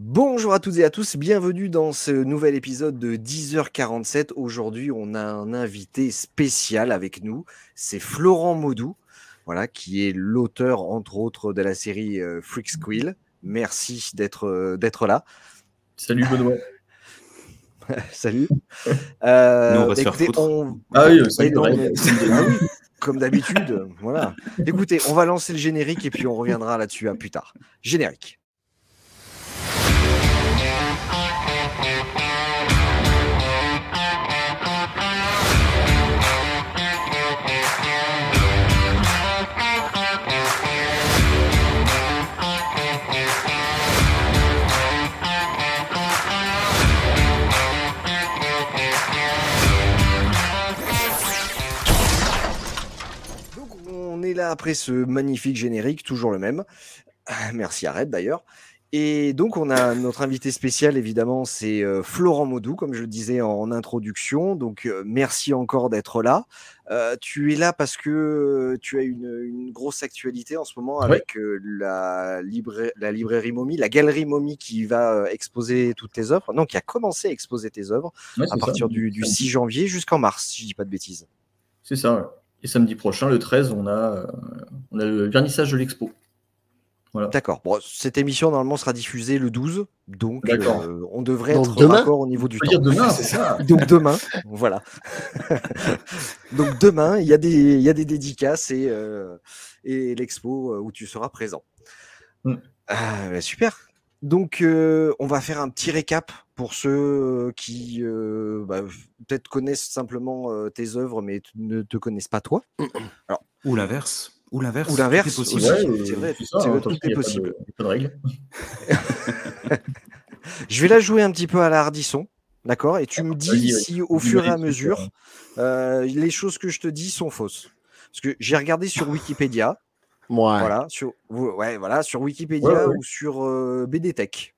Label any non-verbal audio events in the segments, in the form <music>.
Bonjour à toutes et à tous, bienvenue dans ce nouvel épisode de 10h47. Aujourd'hui, on a un invité spécial avec nous, c'est Florent Maudou, voilà, qui est l'auteur entre autres de la série euh, Freak Squill. Merci d'être euh, d'être là. Salut Benoît. <laughs> Salut. Euh, Nous, on va se faire foutre. Ah oui, oui, comme d'habitude, voilà. Écoutez, on va lancer le générique et puis on reviendra là-dessus à plus tard. Générique. Là après ce magnifique générique, toujours le même. Merci Arrête d'ailleurs. Et donc, on a notre invité spécial, évidemment, c'est euh, Florent Maudou, comme je le disais en, introduction. Donc, euh, merci encore d'être là. Euh, tu es là parce que tu as une, une grosse actualité en ce moment avec la, libra- la librairie Momie, la galerie Momie qui va exposer toutes tes œuvres. Non, qui a commencé à exposer tes œuvres à partir ça. du, du 6 janvier jusqu'en mars, si je dis pas de bêtises. C'est ça. ouais. Et samedi prochain, le 13, on a, euh, on a le vernissage de l'expo. D'accord. Bon, cette émission, normalement, sera diffusée le 12. Donc, D'accord. euh, on devrait Donc être demain d'accord au niveau du temps. dire demain, <laughs> c'est ça. Donc demain, <laughs> voilà. <laughs> Donc demain, il y, a des- il y a des dédicaces et, euh, et l'expo où tu seras présent. Mm. Ah, bah, super. Donc euh, on va faire un petit récap pour ceux qui euh, bah, peut-être connaissent simplement euh, tes œuvres mais ne te connaissent pas toi. <clears throat> Ou l'inverse. Ou l'inverse. Ou l'inverse c'est euh, vrai, c'est ça, c'est hein, vrai, tant tout est de- possible. il y a Pas de règle. <laughs> Je vais la jouer un petit peu à la hardisson, d'accord Et tu me dis vas-y. si au fur et à mesure, euh. euh, les choses que je te dis sont fausses. Parce que j'ai regardé sur Wikipédia, Ouais. voilà, sur, ouais, voilà, sur Wikipédia Ouais, ouais, ouais. ou sur euh, BD Tech.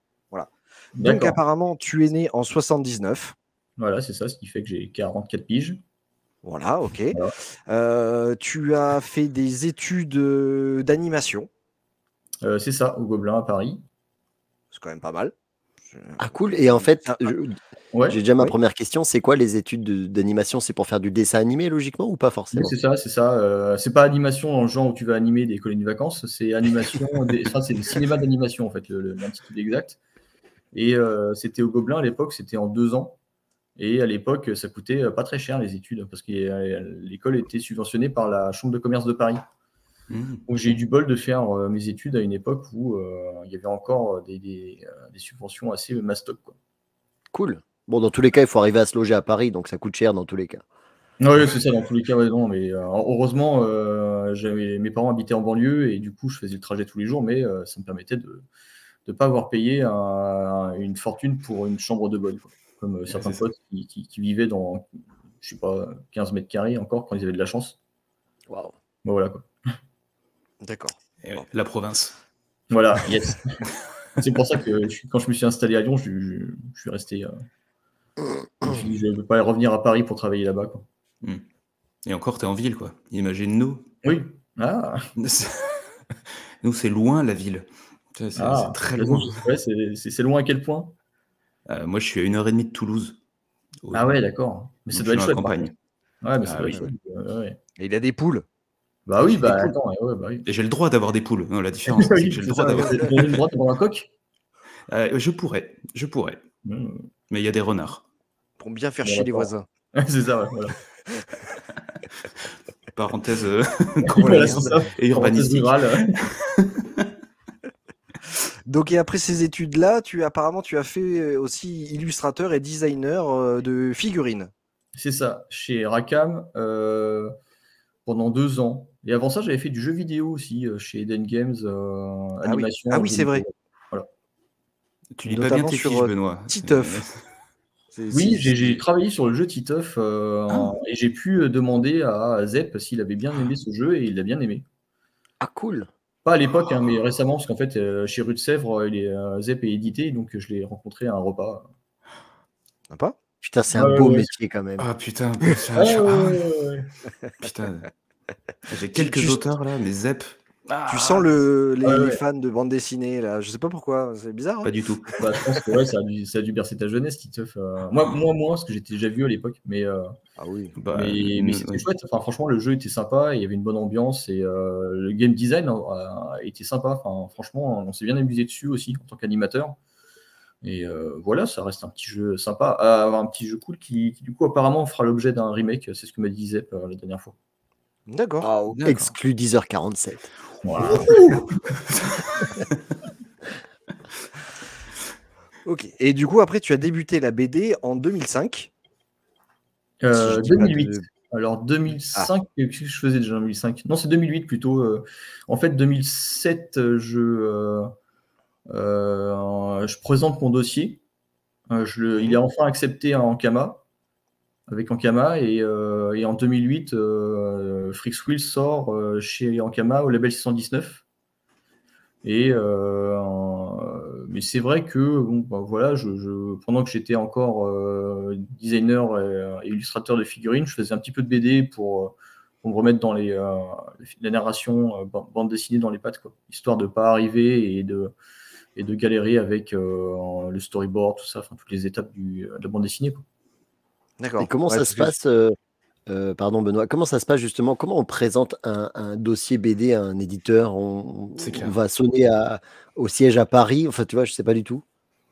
Donc apparemment, tu es né en 79. Voilà, c'est ça, ce qui fait que j'ai 44 piges. Voilà, ok. Voilà. Euh, tu as fait des études euh, d'animation. Euh, c'est ça, au Gobelin à Paris. C'est quand même pas mal. Ah cool. Et en fait, Ah, Ouais, j'ai déjà ma première question. C'est quoi les études de- d'animation? C'est pour faire du dessin animé logiquement ou pas Oui, forcément? c'est ça, c'est ça. Euh, c'est pas animation dans le genre où tu vas animer des colonies de vacances, c'est animation, <laughs> des... enfin, c'est le cinéma d'animation en fait, le- le- l'intitulé exact. Et euh, c'était au Gobelin à l'époque, c'était en deux ans. Et à l'époque, ça coûtait euh, pas très cher les études parce que l'école était subventionnée par la Chambre de commerce de Paris. Mmh. Donc j'ai eu du bol de faire euh, mes études à une époque où euh, il y avait encore des, des, euh, des subventions assez mastoc. Quoi. Cool. Bon, dans tous les cas, il faut arriver à se loger à Paris, donc ça coûte cher dans tous les cas. Oui, c'est ça, dans tous les cas, ouais, non, mais euh, heureusement, euh, j'avais- mes parents habitaient en banlieue et du coup, je faisais le trajet tous les jours, mais euh, ça me permettait de ne pas avoir payé un- une fortune pour une chambre de bonne, quoi. comme euh, certains potes qui, qui- qui vivaient dans, je sais pas, 15 mètres carrés encore quand ils avaient de la chance. Waouh. Bon, voilà, quoi. D'accord. Et ouais, La province. Voilà, <laughs> yes. <laughs> c'est pour ça que je quand je me suis installé à Lyon, je, je- je suis resté. euh, <clears throat> je ne veux pas revenir à Paris pour travailler là-bas. quoi. Et encore, t'es en ville, quoi. Imagine-nous. Oui. Ah, <laughs> Nous, c'est loin, la ville. C'est ah, c'est très loin. ouais, c'est c'est- c'est loin à quel point? Euh, moi, je suis à une heure et demie de Toulouse. Au- Ah ouais, d'accord. Mais ça donc doit être chouette. campagne. Ouais, mais ça Ah doit oui. être chouette. Ouais, ouais. Et il a des poules. Bah oui, bah Des poules. attends, ouais, bah oui. Et j'ai le droit d'avoir des poules. Non, la <laughs> différence, c'est Oui, que j'ai le droit d'avoir. avez le droit d'avoir un coq <laughs> Euh, je pourrais, je pourrais. Mmh. Mais il y a des renards. Pour bien faire chier les voisins. <laughs> C'est ça, ouais, voilà. Parenthèse euh, Voilà, ça. et urbanistique. Parenthèse rurale. Donc, et après ces études-là, tu apparemment tu as fait euh, aussi illustrateur et designer de figurines. C'est ça, chez Racam euh, pendant deux ans. Et avant ça, j'avais fait du jeu vidéo aussi euh, chez Eden Games, euh, Ah oui. animation. Ah oui, c'est vrai. vidéo. Tu lis pas bien tes sur, fiches, euh, Benoît. Titeuf. <laughs> Oui, j'ai travaillé sur le jeu Titeuf euh, Ah. et j'ai pu demander à Zep s'il avait bien aimé ce jeu et il l'a bien aimé. Ah cool. Pas à l'époque, hein, mais récemment, parce qu'en fait, euh, chez Rue de Sèvres, il est, euh, Zep est édité, donc je l'ai rencontré à un repas. Sympa. Putain, c'est un beau ouais. métier quand même. Ah putain, <laughs> putain, Ah, je- ouais, ah, ouais, ouais, ouais. putain. J'ai quelques auteurs là, mais Zep. Tu sens le, les, Ouais, les ouais. fans de bande dessinée là, je sais pas pourquoi, c'est bizarre. hein. Pas du tout. Bah, je pense que ouais, ça, a dû, ça a dû bercer ta jeunesse, Titeuf. euh. Moi, moi, moins, parce que j'étais déjà vieux à l'époque. Mais, euh, Ah oui. Bah, mais, euh, mais c'était ouais. chouette. Enfin, franchement, le jeu était sympa. Il y avait une bonne ambiance. Et euh, le game design euh, a été sympa. Enfin, franchement, on s'est bien amusé dessus aussi en tant qu'animateur. Et euh, voilà, ça reste un petit jeu sympa. Ah, un petit jeu cool qui, qui, du coup, apparemment, fera l'objet d'un remake. C'est ce que m'a dit Zep euh, la dernière fois. D'accord. Waouh, D'accord. exclu 10h47. Voilà. <laughs> Ok. Et du coup, après, tu as débuté la BD en 2005. Euh, Si je dis pas 2008. de- Alors 2005, qu'est-ce que je faisais déjà en 2005 Non, c'est 2008 plutôt. euh. En fait, 2007, euh, je, euh, euh, je présente mon dossier. Euh, je le- il est enfin accepté à Ankama, avec Ankama. Et, euh, en 2008, euh, Frix Will sort euh, chez Ankama au label 619. Et euh, mais c'est vrai que bon, bah, voilà, pendant que j'étais encore designer et, illustrateur de figurines, je faisais un petit peu de BD pour, me remettre dans la narration ban- bande dessinée dans les pattes, histoire de pas arriver et de galérer avec le storyboard, tout ça, toutes les étapes de la bande dessinée. D'accord. Et comment Ouais, ça se passe euh, euh, Pardon Benoît, comment ça se passe justement Comment on présente un, un dossier BD à un éditeur? On, va sonner à- au siège à Paris? Enfin, tu vois, je sais pas du tout.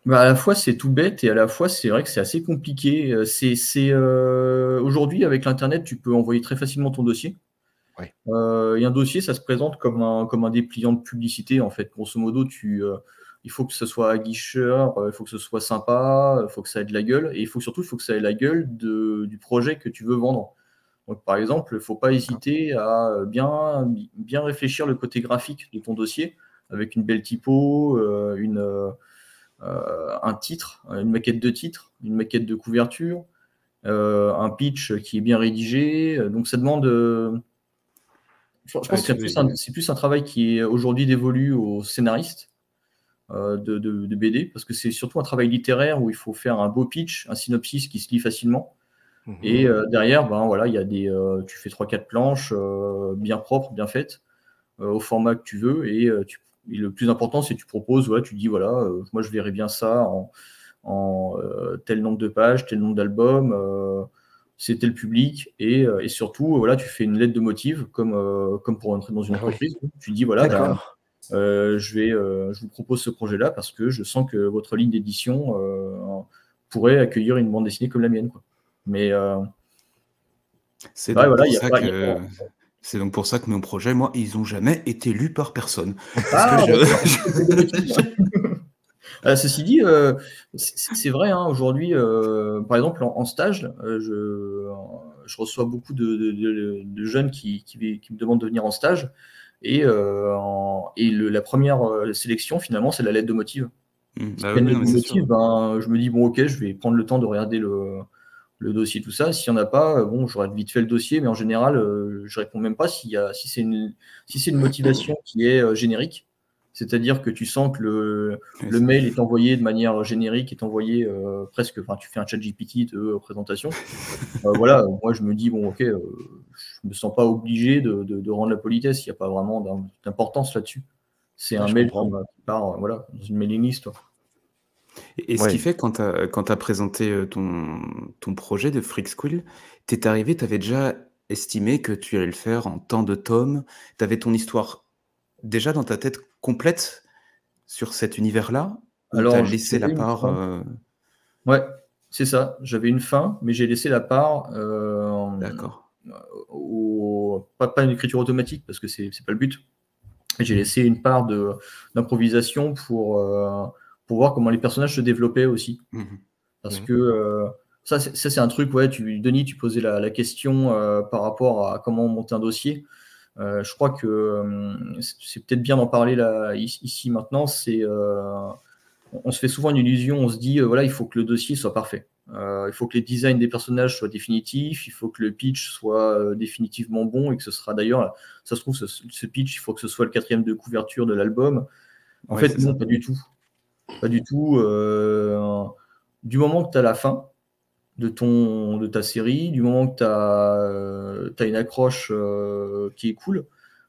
Bah, à la fois c'est tout bête et à la fois c'est vrai que c'est assez compliqué. Euh, C'est, c'est, euh, aujourd'hui avec l'internet tu peux envoyer très facilement ton dossier. Ouais. Euh, et un dossier ça se présente comme un comme un dépliant de publicité en fait. Grosso modo tu euh, il faut que ce soit aguicheur, euh, il faut que ce soit sympa, il faut que ça ait de la gueule et il faut surtout il faut que ça ait la gueule de, du projet que tu veux vendre. Donc par exemple il faut pas hésiter à bien bien réfléchir le côté graphique de ton dossier avec une belle typo, euh, une euh, un titre, une maquette de titre, une maquette de couverture, euh, un pitch qui est bien rédigé. Donc ça demande. je pense Ah, que c'est plus, plus un travail qui est aujourd'hui dévolu aux scénaristes de, de- de BD, parce que c'est surtout un travail littéraire où il faut faire un beau pitch, un synopsis qui se lit facilement. Mhm. Et euh, derrière, ben voilà, il y a des, euh, tu fais trois quatre planches euh, bien propres, bien faites, euh, au format que tu veux. Et, euh, tu- et le plus important, c'est que tu proposes, voilà, tu dis voilà, euh, moi je verrais bien ça en, en, euh, tel nombre de pages, tel nombre d'albums, euh, c'est tel public, et, euh, et surtout, voilà, tu fais une lettre de motive comme, euh, comme pour entrer dans une Ah oui. entreprise. Tu dis voilà, ben, euh, je, vais, euh, je vous propose ce projet-là parce que je sens que votre ligne d'édition euh, pourrait accueillir une bande dessinée comme la mienne. Quoi. Mais euh, C'est Ouais, donc, voilà, pour ça que- a c'est donc pour ça que mes projets, moi, ils ont jamais été lus par personne. <laughs> Ah. <laughs> Euh, ceci dit, euh, c'est vrai, hein, aujourd'hui, euh, par exemple, en, en stage, euh, je, je reçois beaucoup de, de- de- de jeunes qui, qui- qui me demandent de venir en stage. Et, euh, en- et le- la première euh, sélection, finalement, c'est la lettre de motive. Si bah oui, non, motive, ben, je me dis, bon, ok, je vais prendre le temps de regarder le, le dossier, tout ça. S'il n'y en a pas, euh, bon, j'aurais vite fait le dossier, mais en général, euh, je réponds même pas si c'est une, si c'est une motivation qui est euh, générique. C'est-à-dire que tu sens que le, mail est envoyé de manière générique, est envoyé euh, presque, enfin, tu fais un chat GPT de présentation. <laughs> Voilà, moi je me dis, bon, ok, je me sens pas obligé de, de- de rendre la politesse, il n'y a pas vraiment d'im- d'importance là-dessus. C'est Ouais, un mail comprends. qui part, euh, voilà, dans une mailing list. Et, et ce Ouais. qui fait, quand tu as, présenté euh, ton, ton projet de Freak Squill, tu es arrivé, tu avais déjà estimé que tu allais le faire en tant de tomes. Tu avais ton histoire déjà dans ta tête complète sur cet univers-là Ou Alors, tu as laissé la part euh, Ouais, c'est ça. J'avais une fin, mais j'ai laissé la part euh, D'accord. Au- pas, pas une écriture automatique parce que c'est pas le but. J'ai laissé une part d'improvisation pour euh, pour voir comment les personnages se développaient aussi. Mhm. Parce Mhm. que euh, ça, c'est un truc, ouais, tu, Denis, tu posais la, la question euh, par rapport à comment monter un dossier. Euh, je crois que euh, c'est peut-être bien d'en parler là, ici, maintenant. C'est, euh, on on se fait souvent une illusion, on se dit, euh, voilà, il faut que le dossier soit parfait. Euh, il faut que les designs des personnages soient définitifs, il faut que le pitch soit euh, définitivement bon et que ce sera d'ailleurs, ça se trouve, ce, ce pitch, il faut que ce soit le quatrième de couverture de l'album. En Ouais, fait, non, ça. pas du tout. Pas du tout. euh, du moment que tu as la fin de, ton, de ta série, du moment que tu as, une accroche euh, qui est cool,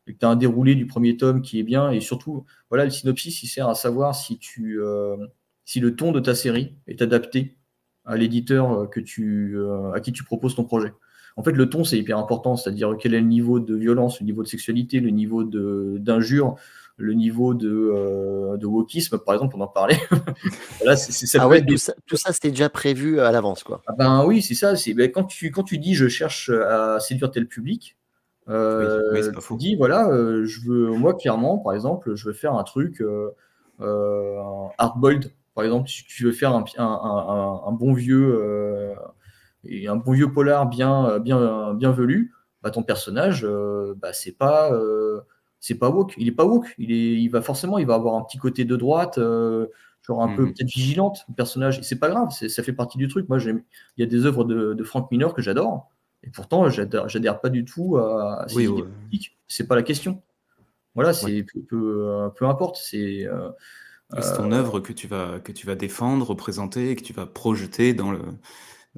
et que tu as un déroulé du premier tome qui est bien. Et surtout, voilà, le synopsis, il sert à savoir si, tu, euh, si le ton de ta série est adapté à l'éditeur que tu, à qui tu proposes ton projet. En fait, le ton, c'est hyper important, c'est-à-dire quel est le niveau de violence, le niveau de sexualité, le niveau d'injure, le niveau de, euh, de wokisme, par exemple, on en parlait. <laughs> Là, ça ah ouais, tout, ça, tout ça, c'était déjà prévu à l'avance, quoi. Ah ben oui, c'est ça. C'est ben, quand tu quand tu dis je cherche à séduire tel public, euh, tu dis voilà, euh, je veux moi clairement, par exemple, je veux faire un truc euh, euh hardboiled, par exemple, si tu veux faire un, un, un, bon vieux et un bon vieux polar bien bien bien velu, bah, ton personnage, bah, c'est pas c'est pas woke. Il est pas woke. Il, est, il va forcément, il va avoir un petit côté de droite, euh, genre un peu mhm. peut-être vigilante, le personnage. Et c'est pas grave, ça fait partie du truc. Moi, il y a des œuvres de, de Frank Miller que j'adore. Et pourtant, j'adhère pas du tout à, ces oui, C'est pas la question. Voilà, c'est peu, peu, importe. C'est euh, ton euh, œuvre que tu vas que tu vas défendre, représenter, et que tu vas projeter dans le.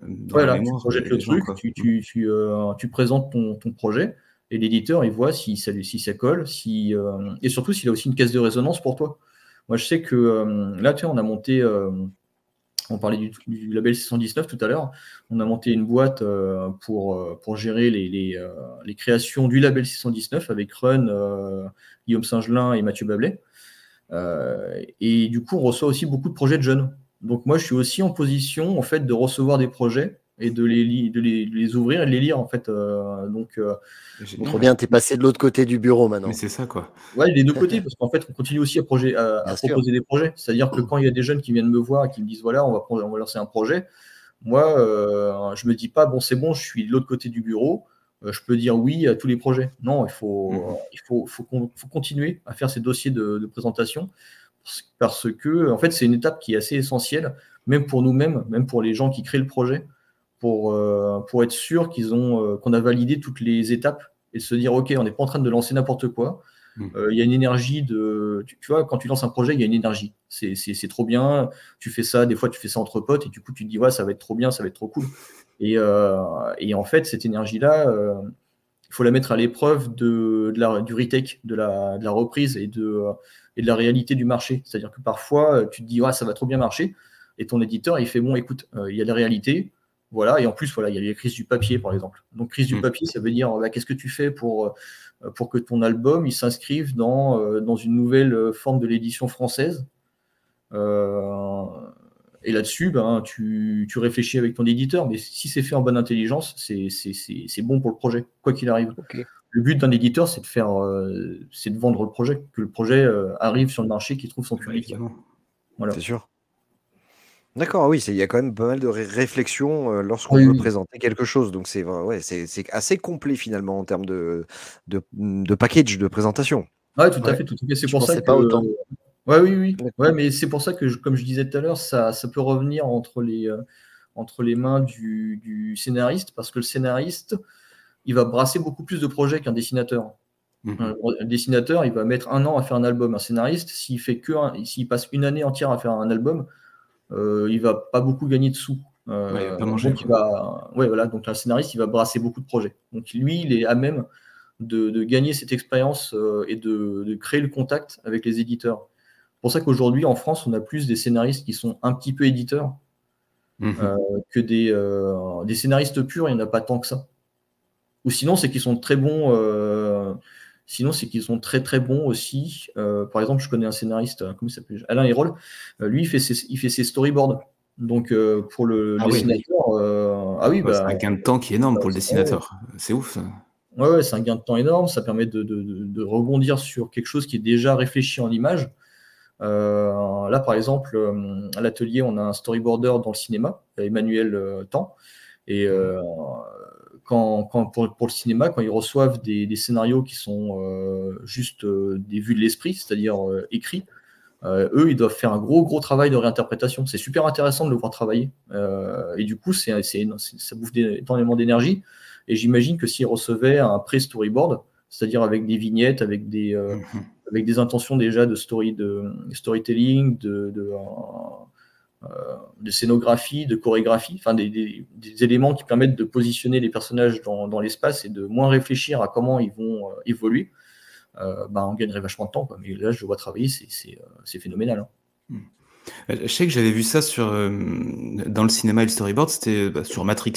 Dans voilà, tu projettes le truc, tu, tu, tu, tu, présentes ton, ton projet et l'éditeur, il voit si ça, si ça colle, si, euh, et surtout s'il a aussi une caisse de résonance pour toi. Moi, je sais que euh, là, tu vois, on a monté, euh, on parlait du, label 619 tout à l'heure, on a monté une boîte pour, pour gérer les, les, les, créations du label 619 avec Run, Guillaume Singelin et Mathieu Bablet. Et du coup, on reçoit aussi beaucoup de projets de jeunes. Donc moi, je suis aussi en position en fait de recevoir des projets et de les, de les, les, ouvrir et de les lire en fait. Euh, donc, euh, trop bien, tu es passé de l'autre côté du bureau maintenant. Mais c'est ça quoi. Ouais, les deux côtés, parce qu'en fait, on continue aussi à, projet, à, proposer des projets. C'est-à-dire que quand il y a des jeunes qui viennent me voir et qui me disent voilà, on va, on va lancer un projet, moi, euh, je me dis pas bon, c'est bon, je suis de l'autre côté du bureau. Je peux dire oui à tous les projets. Non, il faut, il faut, faut, faut, continuer à faire ces dossiers de, de présentation parce que en fait, c'est une étape qui est assez essentielle, même pour nous-mêmes, même pour les gens qui créent le projet pour, euh, pour être sûr qu'ils ont euh, qu'on a validé toutes les étapes et se dire ok, on n'est pas en train de lancer n'importe quoi. Hmm. Euh, il y a une énergie de. Tu, vois, quand tu lances un projet, il y a une énergie. C'est trop bien. Tu fais ça, des fois, tu fais ça entre potes et du coup, tu te dis, ça va être trop bien, ça va être trop cool. Et, et en fait, cette énergie-là, il faut la mettre à l'épreuve du retake, de la, reprise et de, et la réalité du marché. C'est-à-dire que parfois, tu te dis, ça va trop bien marcher. Et ton éditeur, il fait, bon, écoute, il y a la réalité, voilà, et en plus, voilà, il y a les crises du papier, par exemple. Donc, crise du mm. papier, ça veut dire bah, qu'est-ce que tu fais pour, euh, pour que ton album il s'inscrive dans, euh, dans une nouvelle euh, forme de l'édition française? et là-dessus, ben, tu, tu, réfléchis avec ton éditeur, mais si c'est fait en bonne intelligence, c'est bon pour le projet, quoi qu'il arrive. Le but d'un éditeur, c'est de faire, c'est de vendre le projet, que le projet arrive sur le marché, qu'il trouve son public. Voilà. C'est sûr. D'accord, oui, il y a quand même pas mal de réflexion euh, lorsqu'on veut présenter quelque chose. Donc c'est ouais, c'est assez complet finalement en termes de, de, de package de présentation. Oui, tout à fait, tout à fait. C'est pour ça que. Pas autant. Ouais, oui, oui. Ouais, mais c'est pour ça que, comme je disais tout à l'heure, ça, ça, peut revenir entre les, euh, entre les mains du, du, scénariste, parce que le scénariste, il va brasser beaucoup plus de projets qu'un dessinateur. Mmh un, dessinateur, il va mettre un an à faire un album. Un scénariste, s'il fait que, s'il passe une année entière à faire un album, euh, il va pas beaucoup gagner de sous. Euh, donc, il va, ouais, voilà, donc un scénariste, il va brasser beaucoup de projets. Donc lui, il est à même de, gagner cette expérience euh, et de, créer le contact avec les éditeurs. C'est pour ça qu'aujourd'hui, en France, on a plus des scénaristes qui sont un petit peu éditeurs mhm. que des, des, scénaristes purs, il n'y en a pas tant que ça. Ou sinon, c'est qu'ils sont très bons Sinon, c'est qu'ils sont très très bons aussi. Euh, par exemple, je connais un scénariste, euh, comment il s'appelle Alain Hérol. Euh, lui, il fait ses, il fait ses storyboards. Donc, pour le, ah dessinateur, ah oui, bah, c'est un gain de temps qui est énorme pour le dessinateur. C'est ouf. Ça. Ouais, ouais c'est un gain de temps énorme. Ça permet de, de, de, rebondir sur quelque chose qui est déjà réfléchi en image. là, par exemple, à l'atelier, on a un storyboarder dans le cinéma, Emmanuel Temps. Et quand, pour, le cinéma, quand ils reçoivent des, scénarios qui sont euh, juste euh, des vues de l'esprit, c'est-à-dire euh, écrits, eux, ils doivent faire un gros, gros travail de réinterprétation. C'est super intéressant de le voir travailler. et du coup, c'est, ça bouffe énormément d'énergie. Et j'imagine que s'ils recevaient un pré-storyboard, c'est-à-dire avec des vignettes, avec des, mhm. avec des intentions déjà de, story, de storytelling, de, de euh, de scénographie, de chorégraphie, enfin des, éléments qui permettent de positionner les personnages dans, l'espace et de moins réfléchir à comment ils vont euh, évoluer. euh, bah, on gagnerait vachement de temps. Mais là, je vois travailler, c'est, euh, phénoménal. hein. Euh, Je sais que j'avais vu ça euh, dans le cinéma et le storyboard, c'était bah, sur Matrix.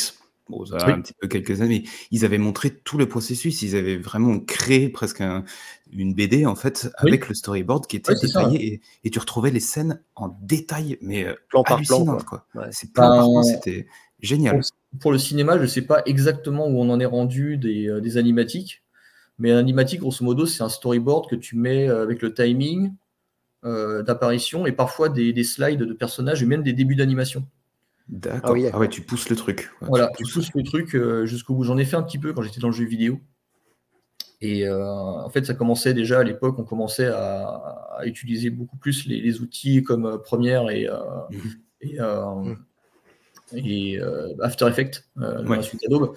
Bon, ça a Oui. un petit peu quelques années. Ils avaient montré tout le processus. Ils avaient vraiment créé presque un- une BD en fait Oui. avec le storyboard qui était ça, détaillé et, et tu retrouvais les scènes en détail, mais euh, Plan par plan, quoi. quoi. Ouais. C'est plan par Ben, plan, c'était génial. Pour, pour le cinéma, je ne sais pas exactement où on en est rendu des, euh, des animatiques, mais un animatique, grosso modo, c'est un storyboard que tu mets euh, avec le timing euh, d'apparition et parfois des, des slides de personnages et même des débuts d'animation. D'accord. Ah oui, Ah, ouais, tu pousses le truc. Voilà, Tu tu pousses. le truc euh, jusqu'au bout. J'en ai fait un petit peu quand j'étais dans le jeu vidéo. Et euh, en fait, ça commençait déjà à l'époque, on commençait à, à utiliser beaucoup plus les, les outils comme euh, Premiere et, Mhm. et, Mhm. et, After Effects, Ouais. suite Adobe,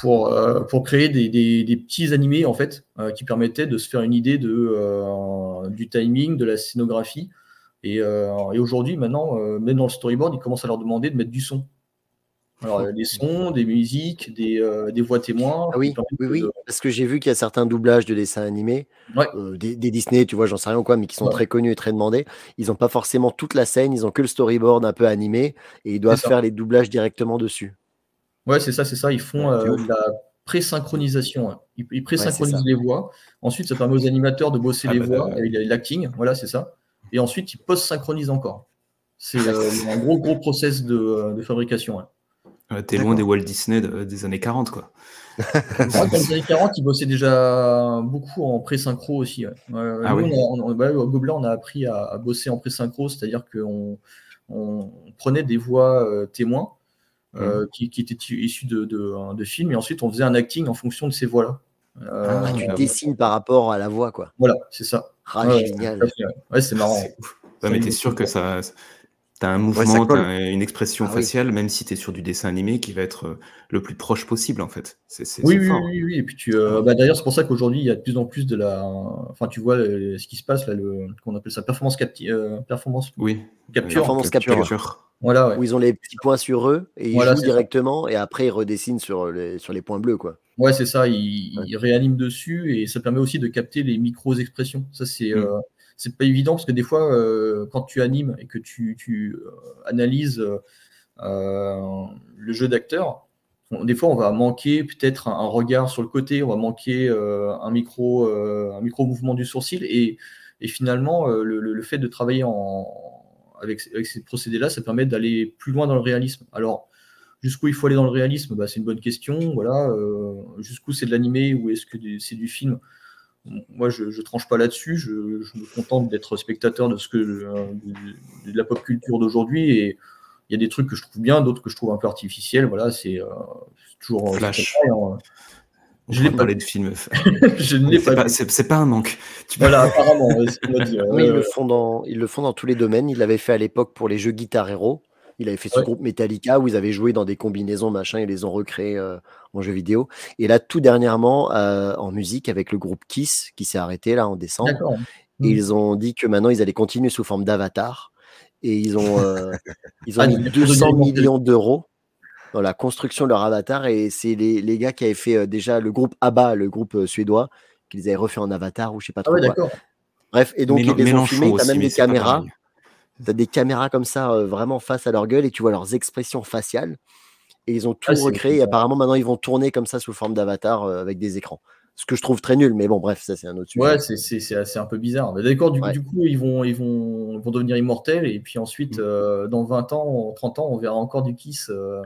pour, pour créer des, des- des petits animés en fait, qui permettaient de se faire une idée de, du timing, de la scénographie. Et, euh, et aujourd'hui, maintenant, euh, même dans le storyboard, ils commencent à leur demander de mettre du son. Alors, euh, des sons, des musiques, des, euh, des voix témoins. Ah oui, oui, oui, de- parce que j'ai vu qu'il y a certains doublages de dessins animés, Ouais. euh, des, des Disney, tu vois, j'en sais rien ou quoi, mais qui sont Ouais. très connus et très demandés. Ils n'ont pas forcément toute la scène, ils ont que le storyboard un peu animé et ils doivent faire les doublages directement dessus. Ouais, c'est ça, c'est ça. Ils font euh, de la pré-synchronisation. ouais. Ils, ils pré-synchronisent les voix. Ensuite, ça permet aux animateurs de bosser Ah les bah, voix avec l'acting. Voilà, c'est ça. Et ensuite, ils post-synchronisent encore. C'est euh, un gros, gros process de, de fabrication. Ouais, T'es loin des Walt Disney de- des années 40, quoi. <laughs> Ouais, dans les années 40, ils bossaient déjà beaucoup en pré-synchro aussi. ouais. Ah nous, oui. on a- on- ouais, au Gobelin, on a appris à, à bosser en pré-synchro, c'est-à-dire qu'on on prenait des voix euh, témoins euh, Mmh. qui, qui étaient issus de, de, de films, et ensuite on faisait un acting en fonction de ces voix-là. Euh, Ah, tu euh, dessines par rapport à la voix, quoi. Voilà, c'est ça. Ah, Ouais, génial. ouais. Ouais, c'est marrant. Ouais, mais t'es sûr que ça. T'as un mouvement, colle. t'as une expression Ah oui. faciale, même si t'es sur du dessin animé, qui va être euh, le plus proche possible, en fait. Oui, oui, oui, oui. Et puis tu, euh, bah, d'ailleurs, c'est pour ça qu'aujourd'hui, il y a de plus en plus de la. Enfin, tu vois le- ce qui se passe là, le qu'on appelle ça performance capti... euh, performance Oui. capture. Performance capture. Voilà, ouais. Où ils ont les petits points sur eux et ils Voilà, jouent directement et après ils redessinent sur les, sur les points bleus, quoi. Ouais, c'est ça, il, Ouais. il réanime dessus et ça permet aussi de capter les micro-expressions. Ça, c'est Mm. euh, c'est pas évident parce que des fois, euh, quand tu animes et que tu, tu euh, analyses le jeu d'acteur, des fois, on va manquer peut-être un, un regard sur le côté, on va manquer un micro un micro mouvement du sourcil et, et finalement, le, le- le fait de travailler en, avec, avec ces procédés-là, ça permet d'aller plus loin dans le réalisme. Alors, Jusqu'où il faut aller dans le réalisme, bah, c'est une bonne question. Voilà, euh, jusqu'où c'est de l'animé ou est-ce que c'est du film? Moi, je, je tranche pas là-dessus. Je, je me contente d'être spectateur de ce que de, de la pop culture d'aujourd'hui et il y a des trucs que je trouve bien, d'autres que je trouve un peu artificiels. Voilà, c'est euh, toujours euh, Flash. hein. Je l'ai pas parler vu. de films. <laughs> je ne l'ai C'est pas, pas, c'est- pas un manque. Tu Voilà, apparemment. Oui, ils, le font dans, ils le font dans tous les domaines. Ils l'avaient fait à l'époque pour les jeux Guitar Hero. Il avait fait ce Ouais. groupe Metallica où ils avaient joué dans des combinaisons, machin, ils les ont recréés euh, en jeux vidéo. Et là, tout dernièrement, euh, en musique, avec le groupe Kiss, qui s'est arrêté là en décembre. D'accord. Et Mm. ils ont dit que maintenant, ils allaient continuer sous forme d'avatar. Et ils ont, euh, <laughs> ils ont Ah, mis ils ont 200 devenir millions d'euros dans la construction de leur avatar. Et c'est les, les gars qui avaient fait déjà le groupe ABBA, le groupe suédois, qui les avaient refait en avatar ou je sais pas Ah trop ouais, quoi. Bref, et donc ils les ont filmés, t'as même des caméras. pareil. Tu as des caméras comme ça, euh, vraiment face à leur gueule, et tu vois leurs expressions faciales. Et ils ont tout Ah, recréé. Et apparemment, maintenant, ils vont tourner comme ça sous forme d'avatar euh, avec des écrans. Ce que je trouve très nul, mais bon, bref, ça, c'est un autre sujet. Ouais, c'est- c'est c'est assez un peu bizarre. Mais d'accord, du, Ouais. du coup, ils vont, ils, vont, ils vont devenir immortels et puis ensuite, Mm. euh, dans 20 ans, 30 ans, on verra encore du Kiss. euh,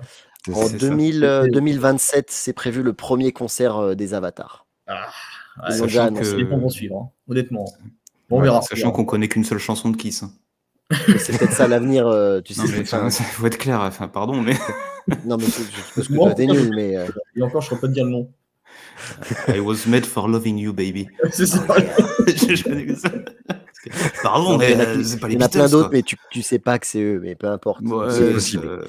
en C'est ça. 2000, euh, 2027, c'est prévu le premier concert euh, des avatars. Ah, Ils ouais, ont déjà Sachant annoncé. que- les gens vont suivre, hein, honnêtement. Bon, on verra. Sachant qu'on connaît qu'une seule chanson de Kiss. hein. C'est peut-être ça l'avenir, euh, tu sais. Enfin, <laughs> faut être clair. Enfin, pardon, mais <laughs> non, mais je, je suppose que Moi, toi, t'es nul, mais euh, Et encore, je ne saurais pas te dire le nom. I was made for loving you, baby. <laughs> c'est ça. Je- Pardon, non, mais mais il y en a, euh, plus- c'est pas il les y en a plein d'autres, mais tu, tu sais pas que c'est eux, mais peu importe. Ouais, C'est possible. euh,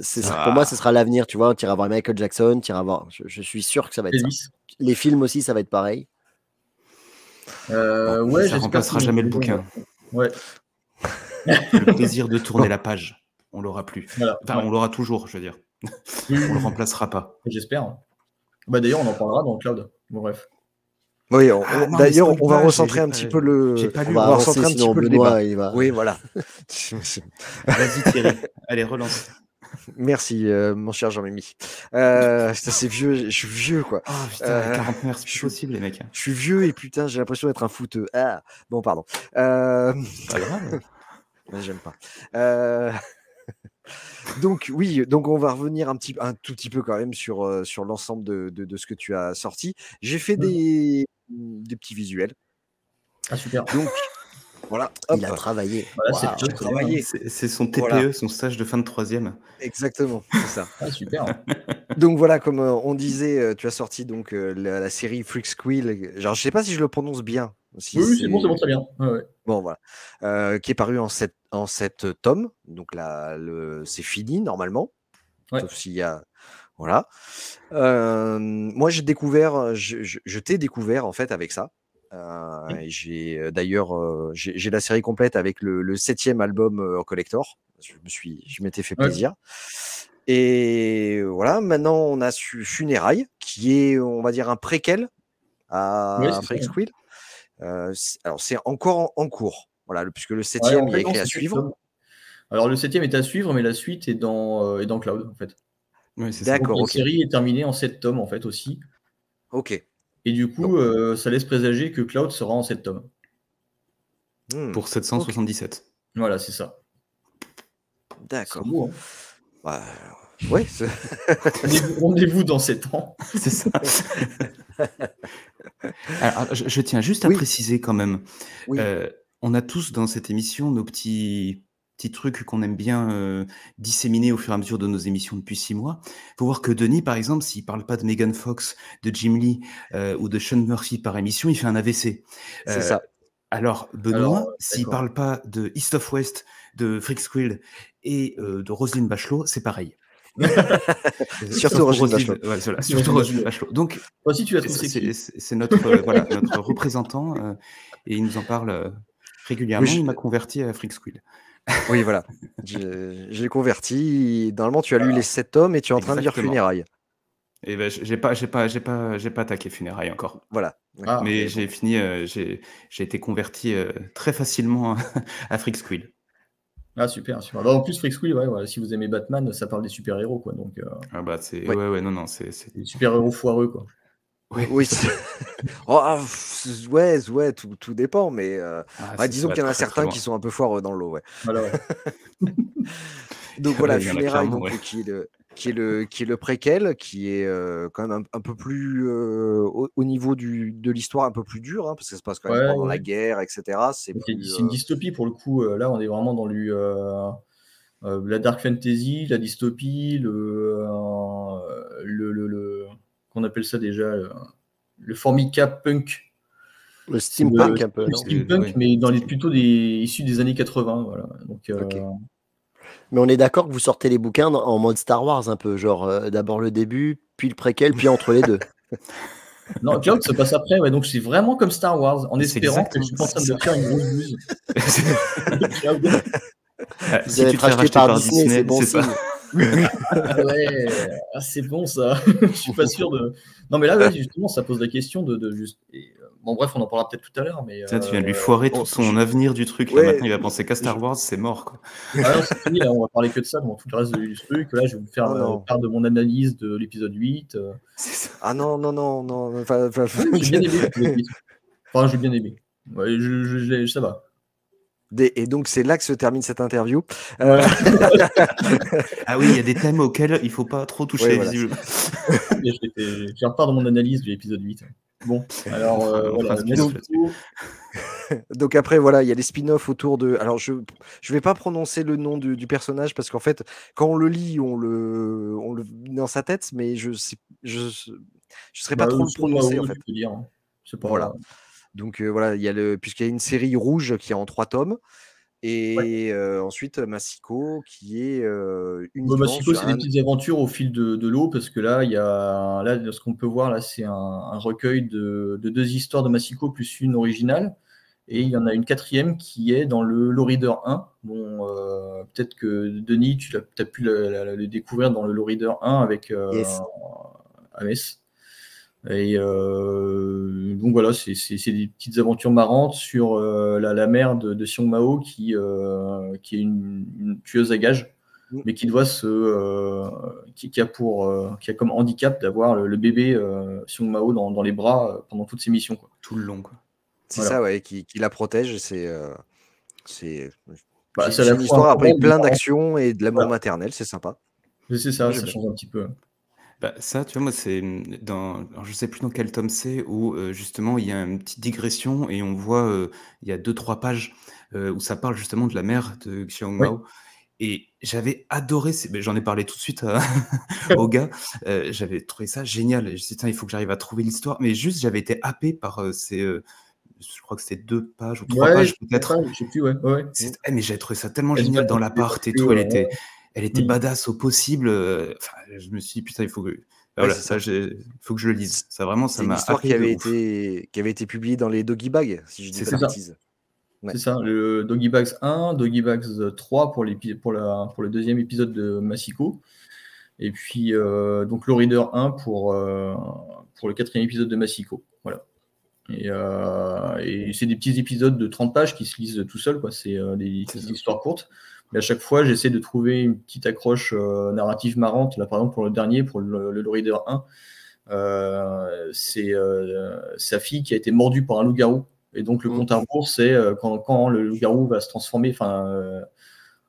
Ça pour moi, ce sera l'avenir, tu vois. Tu iras voir Michael Jackson, tu iras voir. Je, je suis sûr que ça va être ça. Les films aussi, ça va être pareil. Euh, Bon, ouais, ça remplacera jamais le bouquin. Ouais, <laughs> Le plaisir de tourner la page, on l'aura plus. voilà. Enfin, Ouais. on l'aura toujours, je veux dire. On le remplacera pas. J'espère. Bah, D'ailleurs, on en parlera dans le cloud. Bon, bref. Oui, on- Ah d'ailleurs, on va recentrer un petit peu le. j'ai pas On lu. va on va avancer, recentrer un petit peu le débat. il va. Oui, voilà. <laughs> Vas-y Thierry, allez relance. Merci, euh, mon cher Jean-Mimi. Euh, c'est vieux, je suis vieux, quoi. Oh putain, Euh, 49, c'est possible les mecs. Je suis vieux et putain, j'ai l'impression d'être un footeux. Ah, bon, pardon. Euh, Pas grave. <laughs> J'aime pas. Euh, <laughs> donc oui, donc on va revenir un petit, un tout petit peu quand même sur euh, sur l'ensemble de, de, de ce que tu as sorti. J'ai fait Mm. des des petits visuels. Ah, super. Donc voilà, hop, Il a travaillé. Voilà, c'est son TPE, Voilà. son stage de fin de troisième. Exactement, c'est ça. Ah, super. <laughs> Donc voilà, comme euh, on disait, euh, tu as sorti donc euh, la, la série Freak Squill. Genre, je sais pas si je le prononce bien. si Oui, oui, c'est bon, c'est bon, très bien. Ouais, ouais. Bon, voilà. Euh, qui est paru en sept, en sept tomes. Donc là, le, c'est fini normalement. Ouais. Sauf s'il y a. Voilà. Euh, moi, j'ai découvert, je, je- je t'ai découvert en fait avec ça. Euh, j'ai euh, d'ailleurs, euh, j'ai j'ai la série complète avec le, le septième album euh, en collector. Je me suis, je m'étais fait Ouais. plaisir. Et voilà, maintenant on a su Funérailles, qui est, on va dire, un préquel à Ouais, ça, Freak ouais. Squill. Euh, c'est- alors c'est encore en, en cours, voilà, le- puisque le Ouais, septième en fait, est écrit à suivre. Alors, le septième est à suivre, mais la suite est dans, euh, est dans Cloud, en fait. Oui, c'est ça. D'accord. Donc, la série est terminée en 7 tomes, en fait, aussi. Ok. Et du coup, euh, ça laisse présager que Cloud sera en 7 tomes. Hmm, Pour 777. Voilà, c'est ça. D'accord. hein. Bah, ouais, c'est- <laughs> Rendez-vous- <laughs> Rendez-vous dans 7 ans. <laughs> C'est ça. Alors, je, je tiens juste à Oui. préciser quand même. Oui. euh, on a tous dans cette émission nos petits, petits trucs qu'on aime bien euh, disséminer au fur et à mesure de nos émissions depuis six mois. Il faut voir que Denis, par exemple, s'il parle pas de Megan Fox, de Jim Lee euh, ou de Sean Murphy par émission, il fait un AVC. c'est Euh, ça. Alors, Benoît, s'il d'accord. parle pas de East of West, de Freak Squill et de Roselyne Bachelot, c'est pareil. <laughs> Surtout Roselyne Bachelot. ouais, voilà, Roselyne surtout Roselyne Bachelot. Bachelot. Donc, aussi, tu c'est- notre, voilà, notre représentant et il nous en parle régulièrement. Oui, je- Il m'a converti à Freak Squill. Oui, voilà. L'ai converti. Normalement, tu as lu les sept tomes et tu es en train de lire. Funérailles. Et ben, j'ai pas, j'ai pas, j'ai pas, j'ai pas attaqué Funérailles encore. Voilà. Ah, Mais j'ai fini, euh, j'ai, j'ai été converti euh, très facilement <laughs> à Freak Squill. Ah, super, super. Bah, en plus, Freak Squill, ouais, voilà, si vous aimez Batman, ça parle des super-héros, quoi. Donc, euh, Ah bah c'est, Ouais. ouais, ouais, non, non, c'est, des super-héros foireux, quoi. Oui. c'est- <laughs> Oh, ah, pff, ouais, ouais, tout, tout dépend, mais euh, Ah, ça- disons qu'il y en a certains loin. qui sont un peu foireux dans l'eau, ouais. Voilà, ouais. <laughs> Donc <laughs> voilà, Funérailles, donc, ouais. qui, est le, qui, est le, qui est le préquel, qui est euh, quand même un, un peu plus euh, au, au niveau du, de l'histoire un peu plus dur, hein, parce que ça se passe quand même pendant la guerre, etc. C'est une euh, dystopie pour le coup. Euh, Là, on est vraiment dans euh, euh, la dark fantasy, la dystopie, le, euh, le, le, le- qu'on appelle ça déjà, le, le formica punk. Le steampunk un peu. le non steampunk, oui. mais dans les plutôt des issus des années 80. Voilà. Donc, euh, Ok. Mais on est d'accord que vous sortez les bouquins dans- en mode Star Wars un peu, genre euh, d'abord le début, puis le préquel, puis entre les deux. <laughs> Non, Cloud se passe après, ouais, donc c'est vraiment comme Star Wars, en espérant que je suis pas en train de faire une grosse buse. <laughs> <laughs> Vous si allez tu être te fais racheté racheter par par Disney, Disney, c'est bon signe. Ah ouais, ah, c'est bon ça. <laughs> je suis pas sûr de. Non, mais là, ouais, justement, ça pose la question de, de juste. et, euh, bon, bref, on en parlera peut-être tout à l'heure, mais. Tiens, tu viens de lui euh, foirer bon, tout son avenir du truc. Là, maintenant, il va penser qu'à Star Wars, c'est mort. Quoi. ah non, c'est fini, là, on va parler que de ça dans tout le reste du truc. Là, je vais vous faire Oh euh, part de mon analyse de l'épisode 8. euh. C'est ça. Ah non, non, non, non. enfin, enfin, <laughs> J'ai bien aimé <laughs> l'épisode 8. Enfin, j'ai bien aimé. Ouais, je, je- je l'ai- ça va. Des- Et donc, c'est là que se termine cette interview. Euh, <laughs> Ah oui, il y a des thèmes auxquels il faut pas trop toucher, Ouais, voilà. <laughs> faire part de mon analyse de l'épisode 8. Bon, alors, euh, voilà. beaucoup. <laughs> Donc après, voilà, il y a les spin-offs autour de. Alors, je je vais pas prononcer le nom du, du personnage parce qu'en fait, quand on le lit, on le on le met dans sa tête, mais je sais je je serais pas Bah, trop le prononcer en fait. dire, hein. C'est pas Voilà. Donc euh, voilà, il y a le puisqu'il y a une série rouge qui est en trois tomes et euh, ensuite Massico qui est euh, bah, Chico, sur c'est des petites aventures au fil de, de l'eau parce que là, il y a là, ce qu'on peut voir là, c'est un, un recueil de, de deux histoires de Massico plus une originale. Et il y en a une quatrième qui est dans le Low Reader 1. Bon, euh, peut-être que Denis, tu as, pu le, le- le découvrir dans le Low Reader 1 avec euh, Yes. Ames. Et euh, donc voilà, c'est des petites aventures marrantes sur euh, la, mère de, de Xiong Mao qui, euh, qui est une, tueuse à gages, mm. mais qui doit se, qui, a pour, qui a comme handicap d'avoir le, bébé Xiong Mao dans, les bras pendant toutes ses missions, quoi. tout le long. C'est ça, ouais, qui, la protège. C'est c'est bah, une histoire après plein d'actions et de l'amour maternel, c'est sympa. C'est ça, ça change un petit peu. Bah, ça, tu vois, moi, c'est mmh, dans je sais plus dans quel tome c'est où, justement, il y a une petite digression et on voit, il y a deux trois pages, où ça parle justement de la mère de Xiao Mao et j'avais adoré j'en ai parlé tout de suite <laughs> au gars, j'avais trouvé ça génial. Et je dit: il faut que j'arrive à trouver l'histoire» mais juste j'avais été happé par, ces, je crois que c'était deux pages ou trois pages peut-être. je sais plus, ouais, ouais, eh, mais j'avais trouvé ça tellement génial dans l'appart et tout, elle était elle était badass au possible. Euh, je me suis dit, putain, il faut que. Voilà, ça, faut que je le lise. Ça vraiment, ça m'a. C'est une histoire qui avait, été, qui avait été publiée dans les Doggy Bags, si je dis pas bêtises. C'est ça, le Doggy Bags 1, Doggy Bags 3 pour, pour, la, pour le deuxième épisode de Massico. Et puis, euh, donc, le Reader 1 pour, euh, pour le quatrième épisode de Massico. Voilà. Et, et c'est des petits épisodes de 30 pages qui se lisent tout seuls, quoi. C'est des, des histoires courtes. Mais à chaque fois, j'essaie de trouver une petite accroche euh, narrative marrante. Là, par exemple, pour le dernier, pour le, le Reader 1, euh, c'est euh, sa fille qui a été mordue par un loup-garou. Et donc, le compte à rebours, c'est quand, quand, le loup-garou va se transformer. Enfin,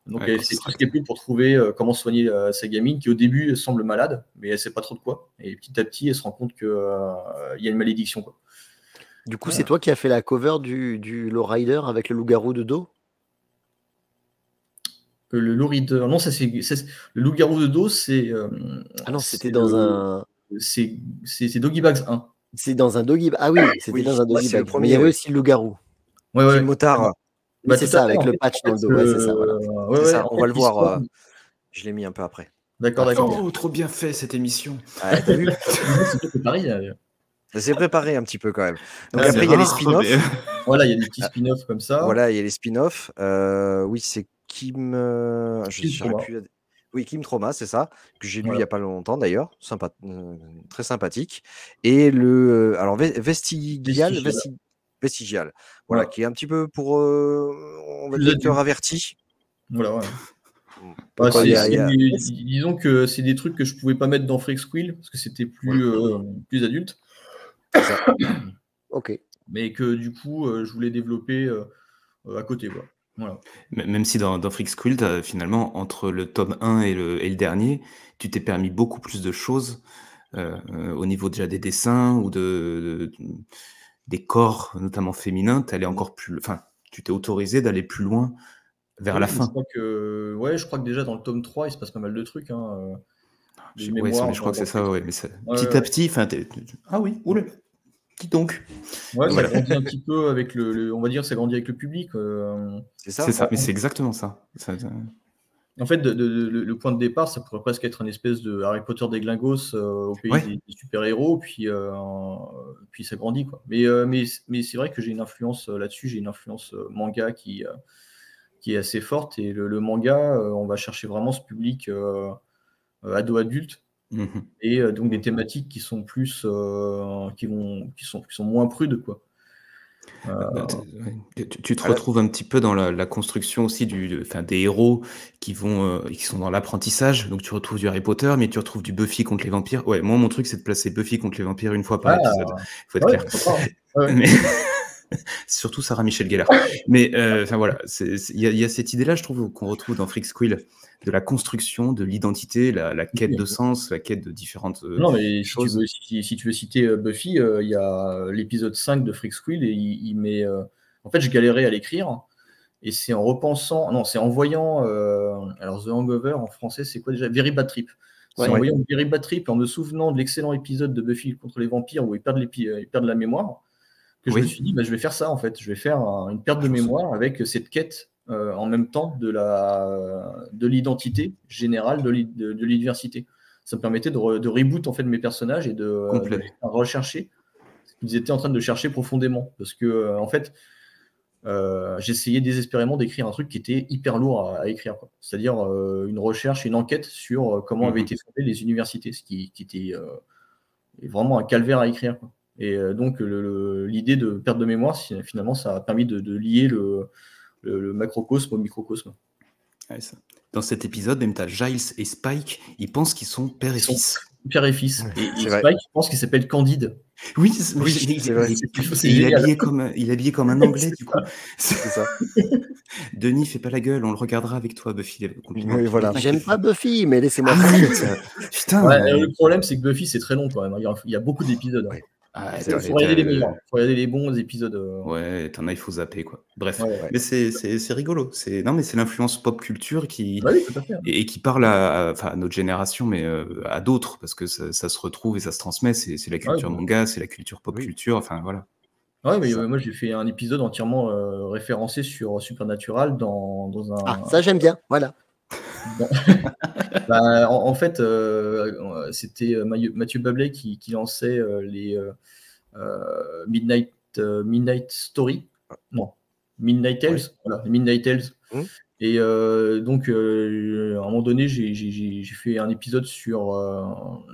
donc, elle fait tout ce qu'elle peut pour trouver comment soigner sa gamine, qui au début semble malade, mais elle ne sait pas trop de quoi. Et petit à petit, elle se rend compte qu'il y a une malédiction. Quoi. Du coup, c'est toi qui as fait la cover du, du Rider avec le loup-garou de dos? Le loup Non, ça c'est le loup-garou de dos, c'est. Euh, ah non, c'était dans un. C'est Doggy Bags 1. C'est dans un Doggy Ah oui, c'était dans un Doggy Bag. Mais il y avait aussi le loup-garou. Ouais, ouais. Le motard. Bah, c'est ça, avec le patch dans le dos. Ouais, c'est ça, voilà. on va le voir. Euh, je l'ai mis un peu après. D'accord, d'accord. Oh, trop bien fait cette émission. Ah, t'as vu <laughs> <laughs> Ça s'est préparé un petit peu quand même. Donc après, il y a les spin-offs. Voilà, il y a des petits spin-offs comme ça. Voilà, il y a les spin-offs. Euh, oui, c'est Kim. Euh, oui, Kim Trauma, c'est ça, que j'ai lu il n'y a pas longtemps d'ailleurs, sympa, euh, très sympathique. Et le. Euh, alors, Vestigial, Vestigial, voilà, qui est un petit peu pour. on va dire averti. Voilà, ouais. Bah, disons que c'est des trucs que je pouvais pas mettre dans Freak Squill parce que c'était plus, plus adulte. <coughs> ok. Mais que du coup, je voulais développer à côté. Quoi. Même si dans, dans Freak finalement, entre le tome 1 et le, et le dernier, tu t'es permis beaucoup plus de choses euh, euh, au niveau déjà des dessins ou de, des corps, notamment féminins. Allais encore plus, enfin, tu t'es autorisé d'aller plus loin vers la fin. Je crois que, ouais, je crois que déjà dans le tome 3, il se passe pas mal de trucs. Hein, euh, je, je crois que c'est ça, ouais, mais petit à petit, enfin, ah oui, oula, Qui donc Ouais, ça grandit un petit peu avec le, on va dire, ça grandit avec le public. C'est ça, ça, mais c'est exactement ça. En fait, le point de départ, ça pourrait presque être une espèce de Harry Potter des glingos au pays des, super-héros, puis, puis ça grandit. Quoi. Mais, mais, mais c'est vrai que j'ai une influence là-dessus, j'ai une influence manga qui, qui est assez forte. Et le, manga, on va chercher vraiment ce public ado-adulte Mmh et donc des thématiques qui sont plus, qui, vont, qui, sont, qui sont moins prudes. Quoi. Bah, bah, tu, te retrouves un petit peu dans la, construction aussi du, enfin, des héros qui, vont, qui sont dans l'apprentissage. Donc tu retrouves du Harry Potter, mais tu retrouves du Buffy contre les vampires. Ouais, moi mon truc c'est de placer Buffy contre les vampires une fois par ah, épisode. Faut être clair. <laughs> <laughs> <laughs> Surtout Sarah Michel Gellar. Mais enfin voilà, il y, a cette idée-là, je trouve, qu'on retrouve dans Freak Squill de la construction, de l'identité, la, quête de sens, la quête de différentes euh, non, mais choses. Si tu, veux, citer euh, Buffy, euh, il y a l'épisode 5 de Freak Squill et il, met. En fait, je galérais à l'écrire. Et c'est en repensant, non, c'est en voyant, alors The Hangover en français, c'est quoi déjà? Very Bad Trip. C'est en voyant Very Bad Trip en me souvenant de l'excellent épisode de Buffy contre les vampires où ils perdent, les, ils perdent la mémoire, que je me suis dit, bah, je vais faire ça en fait. Je vais faire une perte de mémoire avec cette quête euh, en même temps de la de l'identité générale de l'université. Ça me permettait de, de, reboot en fait mes personnages et de, rechercher ce qu'ils étaient en train de chercher profondément. Parce que euh, en fait, euh, j'essayais désespérément d'écrire un truc qui était hyper lourd à, écrire, c'est-à-dire une recherche, une enquête sur comment avaient mhm. été fondées les universités, ce qui, était vraiment un calvaire à écrire. Quoi. Et euh, donc, l'idée de perte de mémoire, finalement, ça a permis de, lier le, macrocosme au microcosme. Dans cet épisode, même tu as Giles et Spike, ils pensent qu'ils sont père et fils. Père et fils. et, Spike pense qu'il s'appelle Candide. Oui, il, est habillé comme, il est habillé comme un <laughs> anglais, du coup. <laughs> C'est ça. Denis, fais pas la gueule, on le regardera avec toi, Buffy. voilà. J'aime pas Buffy, mais laissez-moi Putain. le problème, c'est que Buffy, c'est très long quand même. Il y a beaucoup d'épisodes. Hein. Ah, il faut regarder les meilleurs. faut regarder les bons épisodes. Euh. Ouais, t'en as, il faut zapper, quoi. Bref. Mais c'est rigolo. Non, mais c'est l'influence pop culture qui. Bah hein. et, qui parle à, à, notre génération, mais euh, à d'autres, parce que ça, se retrouve et ça se transmet. C'est la culture manga, c'est la culture pop culture. Enfin, voilà. Ouais, mais moi j'ai fait un épisode entièrement euh, référencé sur Supernatural dans, dans un. Ah, ça j'aime bien, voilà. <laughs> Bah, en, fait, euh, c'était euh, Mathieu Bablet qui, lançait euh, les Midnight, Midnight Story. Non, Midnight Tales. Voilà, Midnight Tales. Mmh. Et donc, à un moment donné, j'ai fait un épisode sur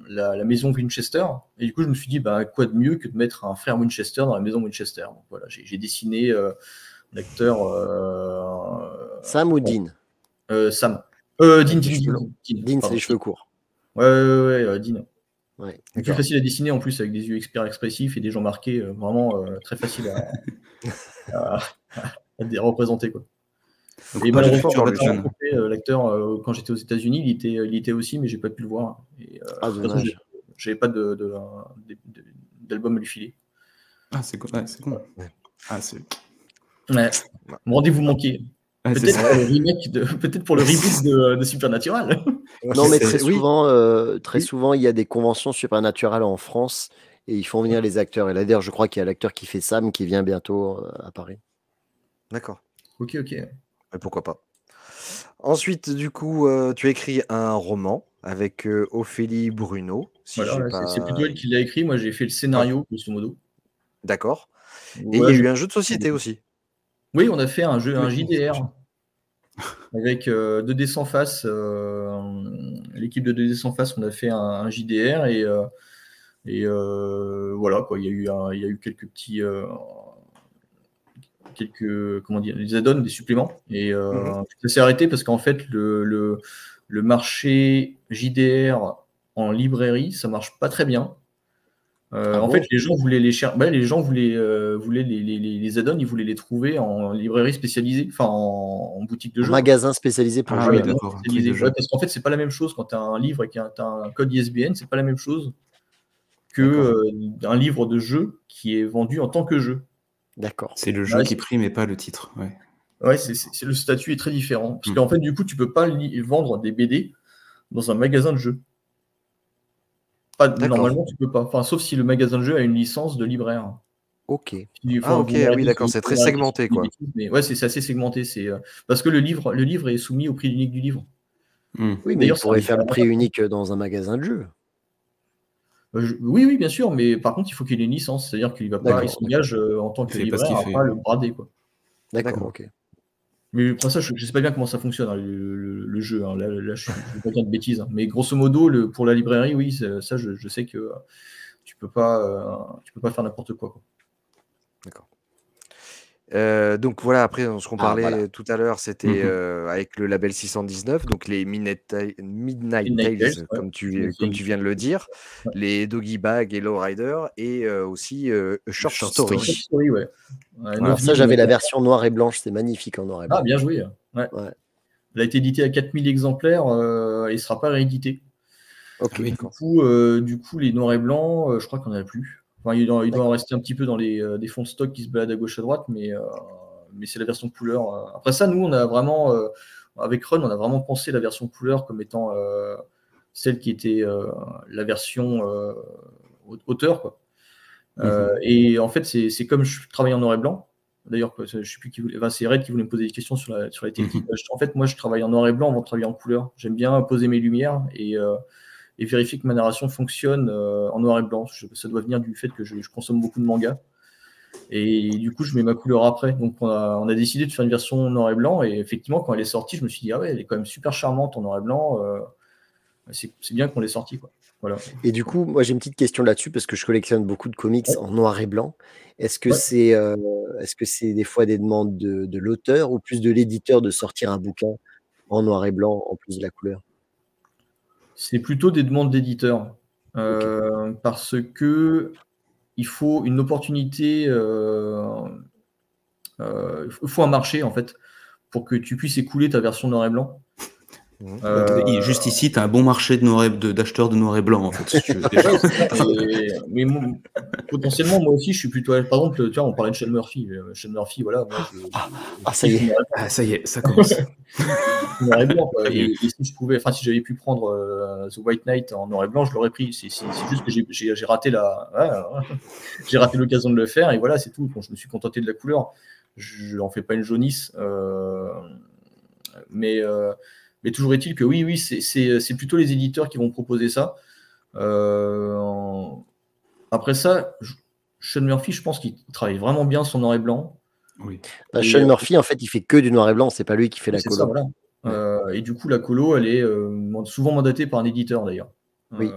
la, maison Winchester. Et du coup, je me suis dit, bah, quoi de mieux que de mettre un frère Winchester dans la maison Winchester? Donc, voilà, j'ai dessiné l'acteur. Sam ou Dean? Sam. Euh, Dean, Dean, c'est les cheveux courts. Ouais, ouais, ouais, euh, Dean. Ouais, c'est plus facile à dessiner en plus avec des yeux experts expressifs et des gens marqués, euh, vraiment euh, très facile à, <laughs> à, représenter. Quoi. et malheureusement, l'acteur, quand j'étais aux États-Unis, il était, il était aussi, mais j'ai pas pu le voir. Et, ah, j'avais pas de, d'album à lui filer. Ah, c'est cool. Ouais, c'est cool. Ah, c'est. Ouais. Mon rendez-vous manqué. <laughs> Peut-être pour, le reboot de, Supernatural. <laughs> non, mais très souvent, euh, très souvent, il y a des conventions Supernatural en France et ils font venir les acteurs. Et là, d'ailleurs, je crois qu'il y a l'acteur qui fait Sam qui vient bientôt euh, à Paris. D'accord. Ok, ok. Mais pourquoi pas. Ensuite, du coup, euh, tu as écrit un roman avec Ophélie Bruno. c'est plutôt elle qui l'a écrit. Moi, j'ai fait le scénario, grosso modo. D'accord. et il y a eu un jeu de société aussi. Oui, on a fait un jeu, un JDR avec 2D <laughs> euh, sans face. Euh, l'équipe de 2D sans face, on a fait un, JDR et, euh, et voilà quoi. Il y a eu, il y a eu quelques petits, quelques comment dire, des add-ons, des suppléments et mhm. ça s'est arrêté parce qu'en fait le, le, le marché JDR en librairie, ça marche pas très bien. Euh, ah en fait, les gens voulaient les chercher. les gens voulaient, euh, voulaient les, les, les add-ons, ils voulaient les trouver en librairie spécialisée, enfin en, boutique de jeux. Magasin spécialisé pour ah, jouer. parce qu'en fait, c'est pas la même chose quand tu as un livre et que tu as un code ISBN, c'est pas la même chose que euh, un livre de jeu qui est vendu en tant que jeu. D'accord. C'est le jeu qui prime et pas le titre. Ouais. Ouais, c'est, le statut est très différent. Parce hmm. qu'en fait, du coup, tu peux pas vendre des BD dans un magasin de jeux normalement, tu peux pas. Enfin, sauf si le magasin de jeu a une licence de libraire. Ok. ah, ok, oui, d'accord, c'est très segmenté, quoi. Mais ouais, c'est assez segmenté. C'est euh, parce que le livre, le livre est soumis au prix unique du livre. Hmm. Oui, mais il pourrait faire le prix unique dans un magasin de jeu. Euh, oui, oui, bien sûr, mais par contre, il faut qu'il ait une licence, c'est-à-dire qu'il va pas, il s'engage euh, en tant que libraire à pas le brader, quoi. D'accord, ok. Mais après ça, je ne sais pas bien comment ça fonctionne, hein, le, jeu. Hein. Là, je ne vais pas de bêtises. Hein. Mais grosso modo, le, pour la librairie, oui, ça, je, sais que tu ne peux, pas, euh, peux pas faire n'importe quoi. D'accord. Euh, donc voilà, après, ce qu'on ah, parlait tout à l'heure, c'était mhm. euh, avec le label 619, donc les Midnight, Tales, comme, tu, comme tu viens de le dire, les Doggy Bag et Low Rider, et aussi Short, Story. Story ouais. ça, j'avais la version noire et blanche, c'est magnifique en noir et blanc. Ah, bien joué. Ouais. Elle a été édité à 4000 exemplaires et il ne sera pas réédité. Du, coup, du coup, les noirs et blancs, je crois qu'on n'en a plus il, doit, en rester un petit peu dans les, euh, des fonds de stock qui se baladent à gauche à droite, mais, euh, mais c'est la version couleur. Euh. Après ça, nous, on a vraiment, avec Run, on a vraiment pensé la version couleur comme étant celle qui était la version auteur. Quoi. Mhm. et en fait, c'est comme je travaille en noir et blanc. D'ailleurs, je sais plus qui voulait. c'est Red qui voulait me poser des questions sur la, sur la technique. Mhm. En fait, moi, je travaille en noir et blanc avant de travailler en couleur. J'aime bien poser mes lumières et et vérifier que ma narration fonctionne euh, en noir et blanc. ça doit venir du fait que je, consomme beaucoup de mangas. Et du coup, je mets ma couleur après. Donc, on a, décidé de faire une version noir et blanc. Et effectivement, quand elle est sortie, je me suis dit, ah ouais, elle est quand même super charmante en noir et blanc. Euh, c'est bien qu'on l'ait sorti. Quoi. Voilà. Et du coup, moi j'ai une petite question là-dessus parce que je collectionne beaucoup de comics en noir et blanc. Est-ce que c'est est-ce que c'est des fois des demandes de, de l'auteur ou plus de l'éditeur de sortir un bouquin en noir et blanc en plus de la couleur? C'est plutôt des demandes d'éditeurs. Parce que il faut une opportunité, euh, euh, il faut un marché en fait pour que tu puisses écouler ta version noir et blanc. Mmh. Euh, juste ici, tu as un bon marché d'acheteurs de, noir et blanc, en fait. <laughs> mais potentiellement, moi aussi, je suis plutôt. Par exemple, tu vois, on parlait de Sean Murphy. Sean Murphy, voilà. ah, ah ça y est. Ah, ça y est, ça commence. <laughs> noir et blanc. Et, si je pouvais, enfin, si j'avais pu prendre euh, The White Knight en noir et blanc, je l'aurais pris. C'est juste que j'ai raté la, <laughs> j'ai raté l'occasion de le faire, et voilà, c'est tout. je me suis contenté de la couleur. Je n'en fais pas une jaunisse, euh, mais. Mais toujours est-il que oui, oui, c'est plutôt les éditeurs qui vont proposer ça. Euh, après ça, Sean Murphy, je pense qu'il travaille vraiment bien son noir et blanc. Oui. Bah, Sean euh, Murphy, en fait, il fait que du noir et blanc, c'est pas lui qui fait la colo. Euh, et du coup, la colo, elle est souvent mandatée par un éditeur d'ailleurs. Oui.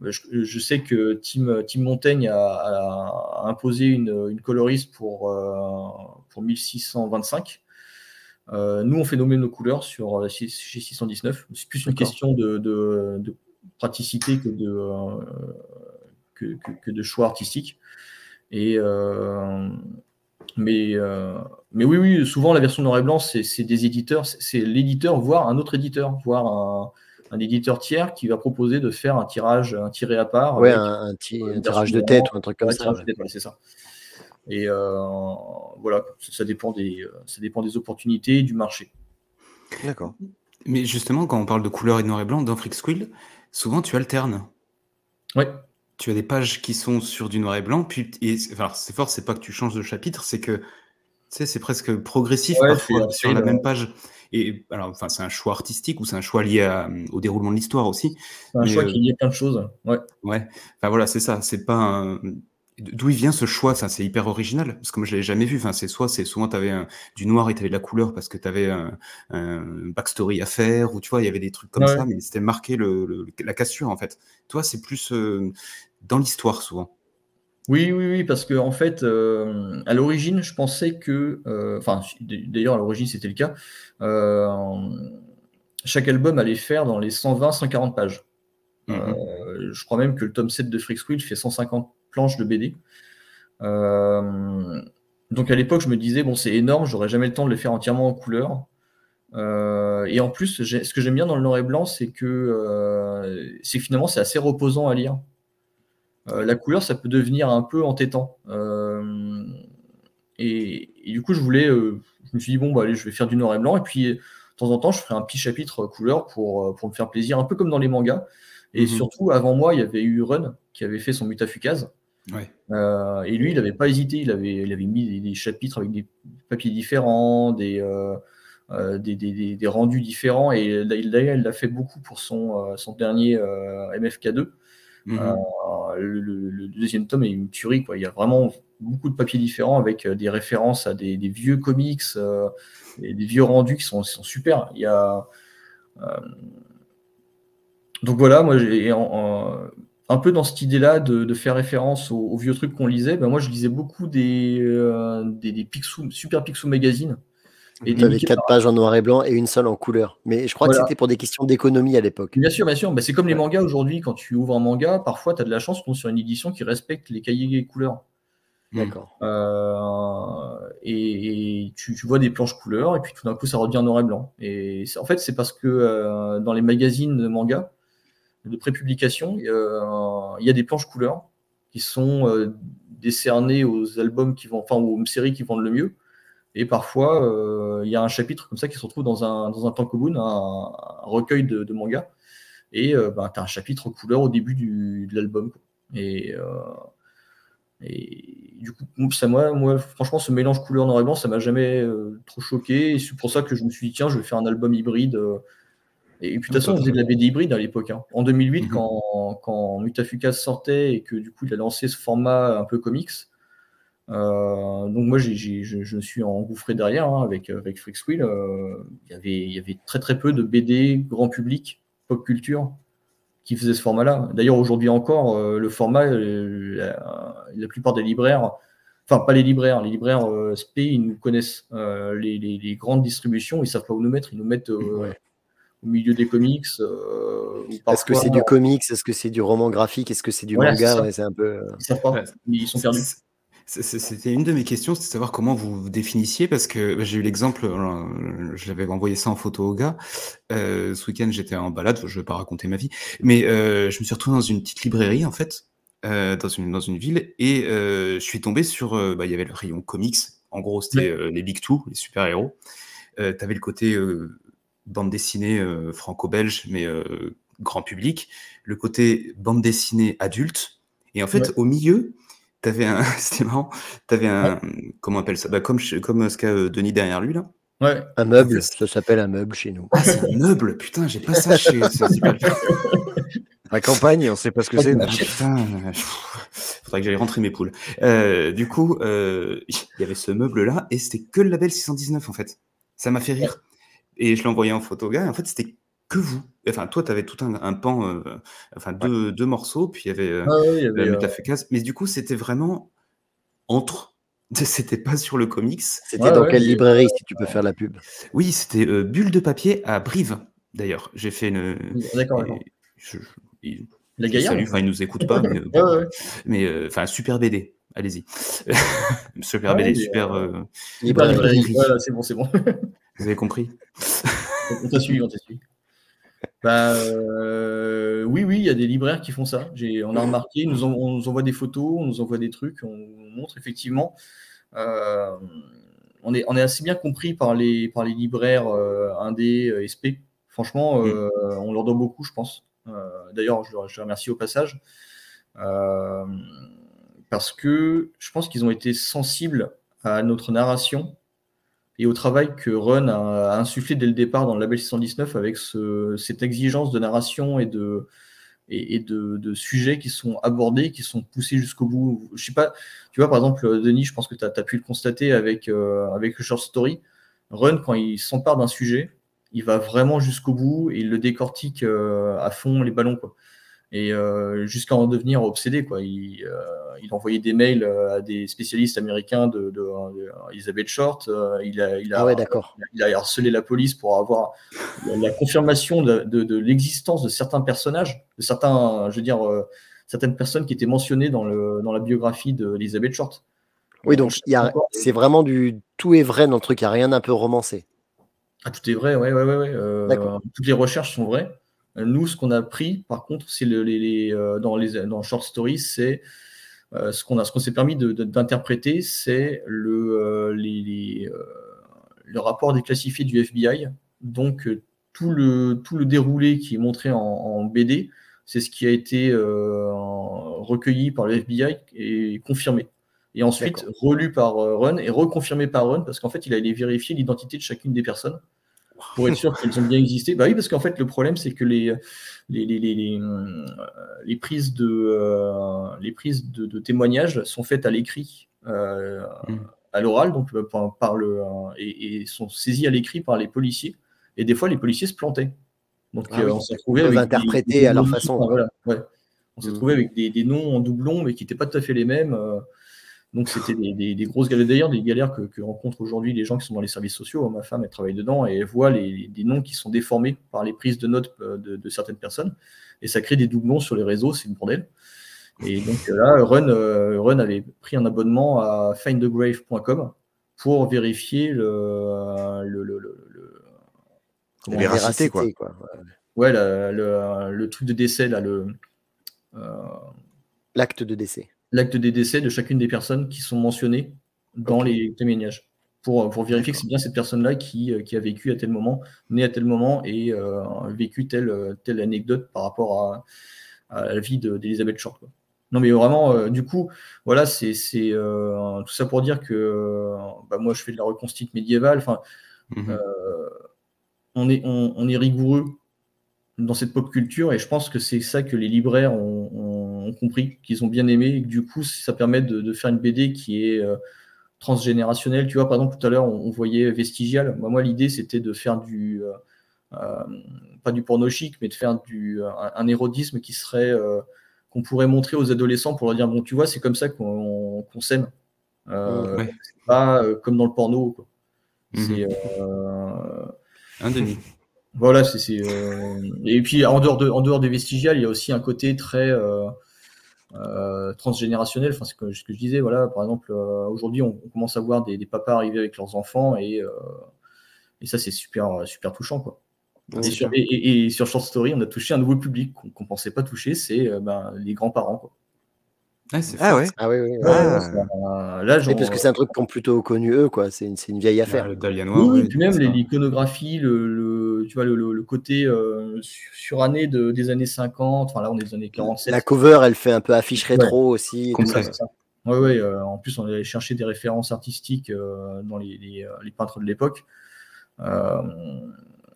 Je, sais que Tim, Tim Montaigne a, imposé une, coloriste pour, pour 1625. Euh, nous, on fait nommer nos couleurs sur euh, chez 619. C'est plus une question de, praticité que de, euh, que, de choix artistique. Et, mais, mais oui, oui, souvent la version noir et blanc, c'est des éditeurs, c'est l'éditeur, voire un autre éditeur, voire un, éditeur tiers qui va proposer de faire un tirage, un tiré à part. Ouais, un, tirage de tête ou un truc comme ça. c'est ça. Et euh, voilà, ça dépend, des, euh, ça dépend des opportunités du marché. D'accord. Mais justement, quand on parle de couleur et de noir et blanc, dans Freak souvent tu alternes. Oui. Tu as des pages qui sont sur du noir et blanc, puis et, enfin, c'est fort, c'est pas que tu changes de chapitre, c'est que c'est presque progressif parfois sur la même page. Et alors, enfin, c'est un choix artistique ou c'est un choix lié au déroulement de l'histoire aussi. C'est un choix qui est lié à plein de choses. Ouais. Ouais. Enfin voilà, c'est ça. C'est pas un, D'où il vient ce choix Ça, c'est hyper original. Parce que moi, je l'avais jamais vu. Enfin, c'est soit, c'est souvent, tu avais du noir et tu avais de la couleur parce que tu avais un, backstory à faire, ou tu vois, il y avait des trucs comme ça, mais c'était marqué le, la cassure, en fait. Toi, c'est plus euh, dans l'histoire, souvent. Oui, oui, oui, parce que en fait, euh, à l'origine, je pensais que, euh, enfin, d'ailleurs, à l'origine, c'était le cas. chaque album allait faire dans les 120-140 pages. Mmh je crois même que le tome 7 de Freak Squill fait 150 planches de BD. Euh, donc à l'époque, je me disais, bon, c'est énorme, j'aurais jamais le temps de le faire entièrement en couleur. Euh, et en plus, ce que j'aime bien dans le noir et blanc, c'est que euh, c'est finalement c'est assez reposant à lire. la couleur, ça peut devenir un peu entêtant. Et, du coup, je voulais, je me suis dit bon, bah, allez, je vais faire du noir et blanc, et puis de temps en temps, je ferai un petit chapitre couleur pour, pour me faire plaisir, un peu comme dans les mangas. Et mhm. surtout, avant moi, il y avait eu Run qui avait fait son Mutafukaz. Euh, et lui, il n'avait pas hésité, il avait, il avait mis des, chapitres avec des papiers différents, des, euh, euh, des, rendus différents, et d'ailleurs, il l'a fait beaucoup pour son, son dernier MFK2. Mhm. le, deuxième tome est une tuerie, quoi. il y a vraiment beaucoup de papiers différents avec des références à des, vieux comics, et des vieux rendus qui sont, sont super. Il y a donc voilà, moi, j'ai un peu dans cette idée-là de, faire référence aux, vieux trucs qu'on lisait. Ben moi, je lisais beaucoup des, euh, des, Super Picsou Magazine. Et tu avais quatre pages en noir et blanc et une seule en couleur. Mais je crois que c'était pour des questions d'économie à l'époque. Bien sûr, bien sûr. Ben, c'est comme les mangas aujourd'hui. Quand tu ouvres un manga, parfois, tu as de la chance de tomber sur une édition qui respecte les cahiers couleurs. D'accord. Euh, et, tu, vois des planches couleurs, et puis tout d'un coup, ça revient noir et blanc. Et en fait, c'est parce que euh, dans les magazines de manga, de prépublication, euh, il y a des planches couleurs qui sont euh, décernées aux albums qui vont, enfin aux séries qui vendent le mieux. Et parfois, euh, il y a un chapitre comme ça qui se retrouve dans un, dans un tankobun, un, recueil de, de manga. Et bah, tu as un chapitre couleur au début du, de l'album. Et, du coup, ça, moi, moi, franchement, ce mélange couleur noir et blanc, ça m'a jamais trop choqué. C'est pour ça que je me suis dit, tiens, je vais faire un album hybride et puis de toute façon, on faisait de la BD hybride à l'époque. Hein. En 2008, mhm. quand, quand Mutafukaz sortait et que du coup, il a lancé ce format un peu comics, Euh, donc moi, je, je me suis engouffré derrière hein, avec, avec Freaksquill. Euh, il y avait, il y avait très très peu de BD grand public, pop culture, qui faisaient ce format-là. D'ailleurs, aujourd'hui encore, euh, le format, euh, la, la plupart des libraires, enfin pas les libraires, les libraires euh, SP, ils nous connaissent. Euh, les, les, les grandes distributions, ils savent pas où nous mettre. Ils nous mettent euh, Ouais. Au milieu des comics. euh, Est-ce que c'est du comics? Est-ce que c'est du roman graphique? Est-ce que c'est du Voilà, c'est manga. Ouais, C'est un peu. euh, Ils savent pas. Ouais. Ils sont perdus. C'est- c'est- C'était une de mes questions, c'était de savoir comment vous vous définissiez, parce que bah, j'ai eu l'exemple, euh, je l'avais envoyé ça en photo au gars. Euh, ce week-end, j'étais en balade, je vais pas raconter ma vie, mais euh, je me suis retrouvé dans une petite librairie, en fait, euh, dans, une, dans une ville, et euh, je suis tombé sur, euh, bah, il y avait le rayon comics, en gros, c'était euh, les Big Two, les super-héros. Euh, T'avais le côté euh, bande dessinée euh, franco-belge, mais euh, grand public, le côté bande dessinée adulte, et en fait, Ouais. au milieu, T'avais un, <laughs> c'était marrant, t'avais un, comment on appelle ça? Bah, comme, comme ce qu'a euh, Denis derrière lui, là. Ouais. Un meuble, ça s'appelle un meuble chez nous. Ah, c'est un meuble, putain, j'ai pas ça chez. La campagne, on sait pas ce que c'est. Ah, putain, euh, faudrait que j'aille rentrer mes poules. Euh, du coup, euh, il y avait ce meuble-là et c'était que le label 619 en fait. Ça m'a fait rire. Et je l'ai envoyé en photo au gars et en fait c'était que vous. Enfin, toi, t'avais tout un, un pan, euh, enfin deux, deux morceaux, puis il y avait euh, il y avait, la euh, métafécase. Mais du coup, c'était vraiment entre. <laughs> C'était pas sur le comics. C'était Ouais, dans ouais, quelle librairie, si tu peux faire la pub? Oui, c'était euh, Bulle de papier à Brive, d'ailleurs. J'ai fait une. D'accord, je- il- La salue, enfin, il nous écoute pas, mais, euh, Ouais, <laughs> ouais, ouais. mais euh, enfin, super BD. Allez-y. <laughs> super Ouais, BD, super. euh, euh, librairie. Voilà, c'est bon, c'est bon. Vous avez compris on t'a suivi, on t'a suivi. Bah, euh, oui, oui, il y a des libraires qui font ça. On a remarqué, ils nous en- on nous envoie des photos, on nous envoie des trucs, on montre effectivement. euh, on, est, on est assez bien compris par les, par les libraires euh, indés, euh, SP. Franchement, euh, on leur doit beaucoup, je pense. D'ailleurs, je, je les remercie au passage. Parce que je pense qu'ils ont été sensibles à notre narration et au travail que Run a, insufflé dès le départ dans le label 619 avec ce- cette exigence de narration et de sujets qui sont abordés, qui sont poussés jusqu'au bout. Je sais pas, tu vois, par exemple, Denis, je pense que tu as, pu le constater avec, euh, avec le short story. Run, quand il s'empare d'un sujet, il va vraiment jusqu'au bout et il le décortique euh, à fond les ballons. Quoi. Et euh, jusqu'à en devenir obsédé. Quoi. Il, euh, il envoyait des mails euh, à des spécialistes américains de, de, de Elizabeth Short. Euh, il, a, il, a, Ah ouais, d'accord. il a harcelé la police pour avoir la, confirmation de, l'existence de certains personnages, de certains, je veux dire, certaines personnes qui étaient mentionnées dans, le, dans la biographie d'Elizabeth Short. Oui, donc il y a- c'est vraiment du tout est vrai dans le truc, il n'y a rien d'un peu romancé. Ah, tout est vrai, ouais, ouais, ouais. ouais. Toutes les recherches sont vraies. Nous, ce qu'on a pris, par contre, c'est le, les, les, euh, dans les dans Short Stories, c'est euh, ce qu'on a, ce qu'on s'est permis de- de- d'interpréter, c'est le euh, les, euh, le rapport déclassifié du FBI. Donc tout le tout le déroulé qui est montré en, en BD, c'est ce qui a été recueilli par le FBI et confirmé. Et ensuite relu par Run et reconfirmé par Run parce qu'en fait, il a allé vérifier l'identité de chacune des personnes pour être sûr qu'elles ont bien existé. Bah oui, parce qu'en fait, le problème, c'est que les, les, les, les, les, euh, prises, de, euh, les prises de, de témoignages sont faites à l'écrit, euh, Mm. à l'oral, donc par, par le, et, et sont saisies à l'écrit par les policiers. Et des fois, les policiers se plantaient. Donc, Ah euh, oui, on s'est retrouvé avec des- interpréter des à leur façon, voilà, ouais. On s'est Mm. retrouvé avec des, des noms en doublon, mais qui n'étaient pas tout à fait les mêmes. Donc c'était des, des- des grosses galères, d'ailleurs, des galères que, que rencontrent aujourd'hui les gens qui sont dans les services sociaux. Ma femme, elle travaille dedans et elle voit les, des noms qui sont déformés par les prises de notes euh, de, de certaines personnes. Et ça crée des doublons sur les réseaux, c'est une bordel. Et donc euh, là, Run, euh, Run avait pris un abonnement à findthegrave.com pour vérifier le, le, le, le- La véracité, quoi. quoi. Ouais, la- le, le truc de décès, là, le, euh, L'acte de décès. L'acte des décès de chacune des personnes qui sont mentionnées dans les témoignages. Pour, pour vérifier que c'est bien cette personne-là qui, euh, qui a vécu à tel moment, né à tel moment et euh, vécu telle, euh, telle anecdote par rapport à, à la vie de- d'Elisabeth Short. quoi. Non, mais vraiment, euh, du coup, voilà, c'est euh, tout ça pour dire que euh, bah, moi, je fais de la reconstitution médiévale. Enfin, Mhm. euh, on, est, on, on est rigoureux dans cette pop culture et je pense que c'est ça que les libraires ont, ont ont compris, qu'ils ont bien aimé, et que du coup, ça permet de, faire une BD qui est transgénérationnelle. Tu vois, par exemple, tout à l'heure, on, voyait Vestigial. Moi, moi l'idée, c'était de faire du. pas du porno chic, mais de faire du, un, érodisme qui serait. qu'on pourrait montrer aux adolescents pour leur dire bon, tu vois, c'est comme ça qu'on s'aime. Pas comme dans le porno. Mhm. C'est. un demi. <laughs> Voilà, c'est. Euh, et puis en dehors, de, en dehors des vestigiales, il y a aussi un côté très euh, euh, transgénérationnel. Enfin, c'est ce que je disais. Voilà, par exemple, aujourd'hui, on, commence à voir des, papas arriver avec leurs enfants et, et ça, c'est super, super touchant, quoi. et, sur, et, sur, Short Story, on a touché un nouveau public qu'on ne pensait pas toucher, c'est ben, les grands-parents. Ah, ah, ouais. Ah oui, oui. Ah. là, parce que c'est un truc qu'on plutôt connu eux, quoi. C'est une, une, vieille bah, affaire. le Noir. Oui, puis même l'iconographie, le, tu vois, le, le côté euh, suranné de, des années 50. Enfin là, on est des années 47. La cover, elle fait un peu affiche rétro aussi. Oui, ouais, euh, en plus, on allait chercher des références artistiques euh, dans les, les, les, peintres de l'époque. Euh,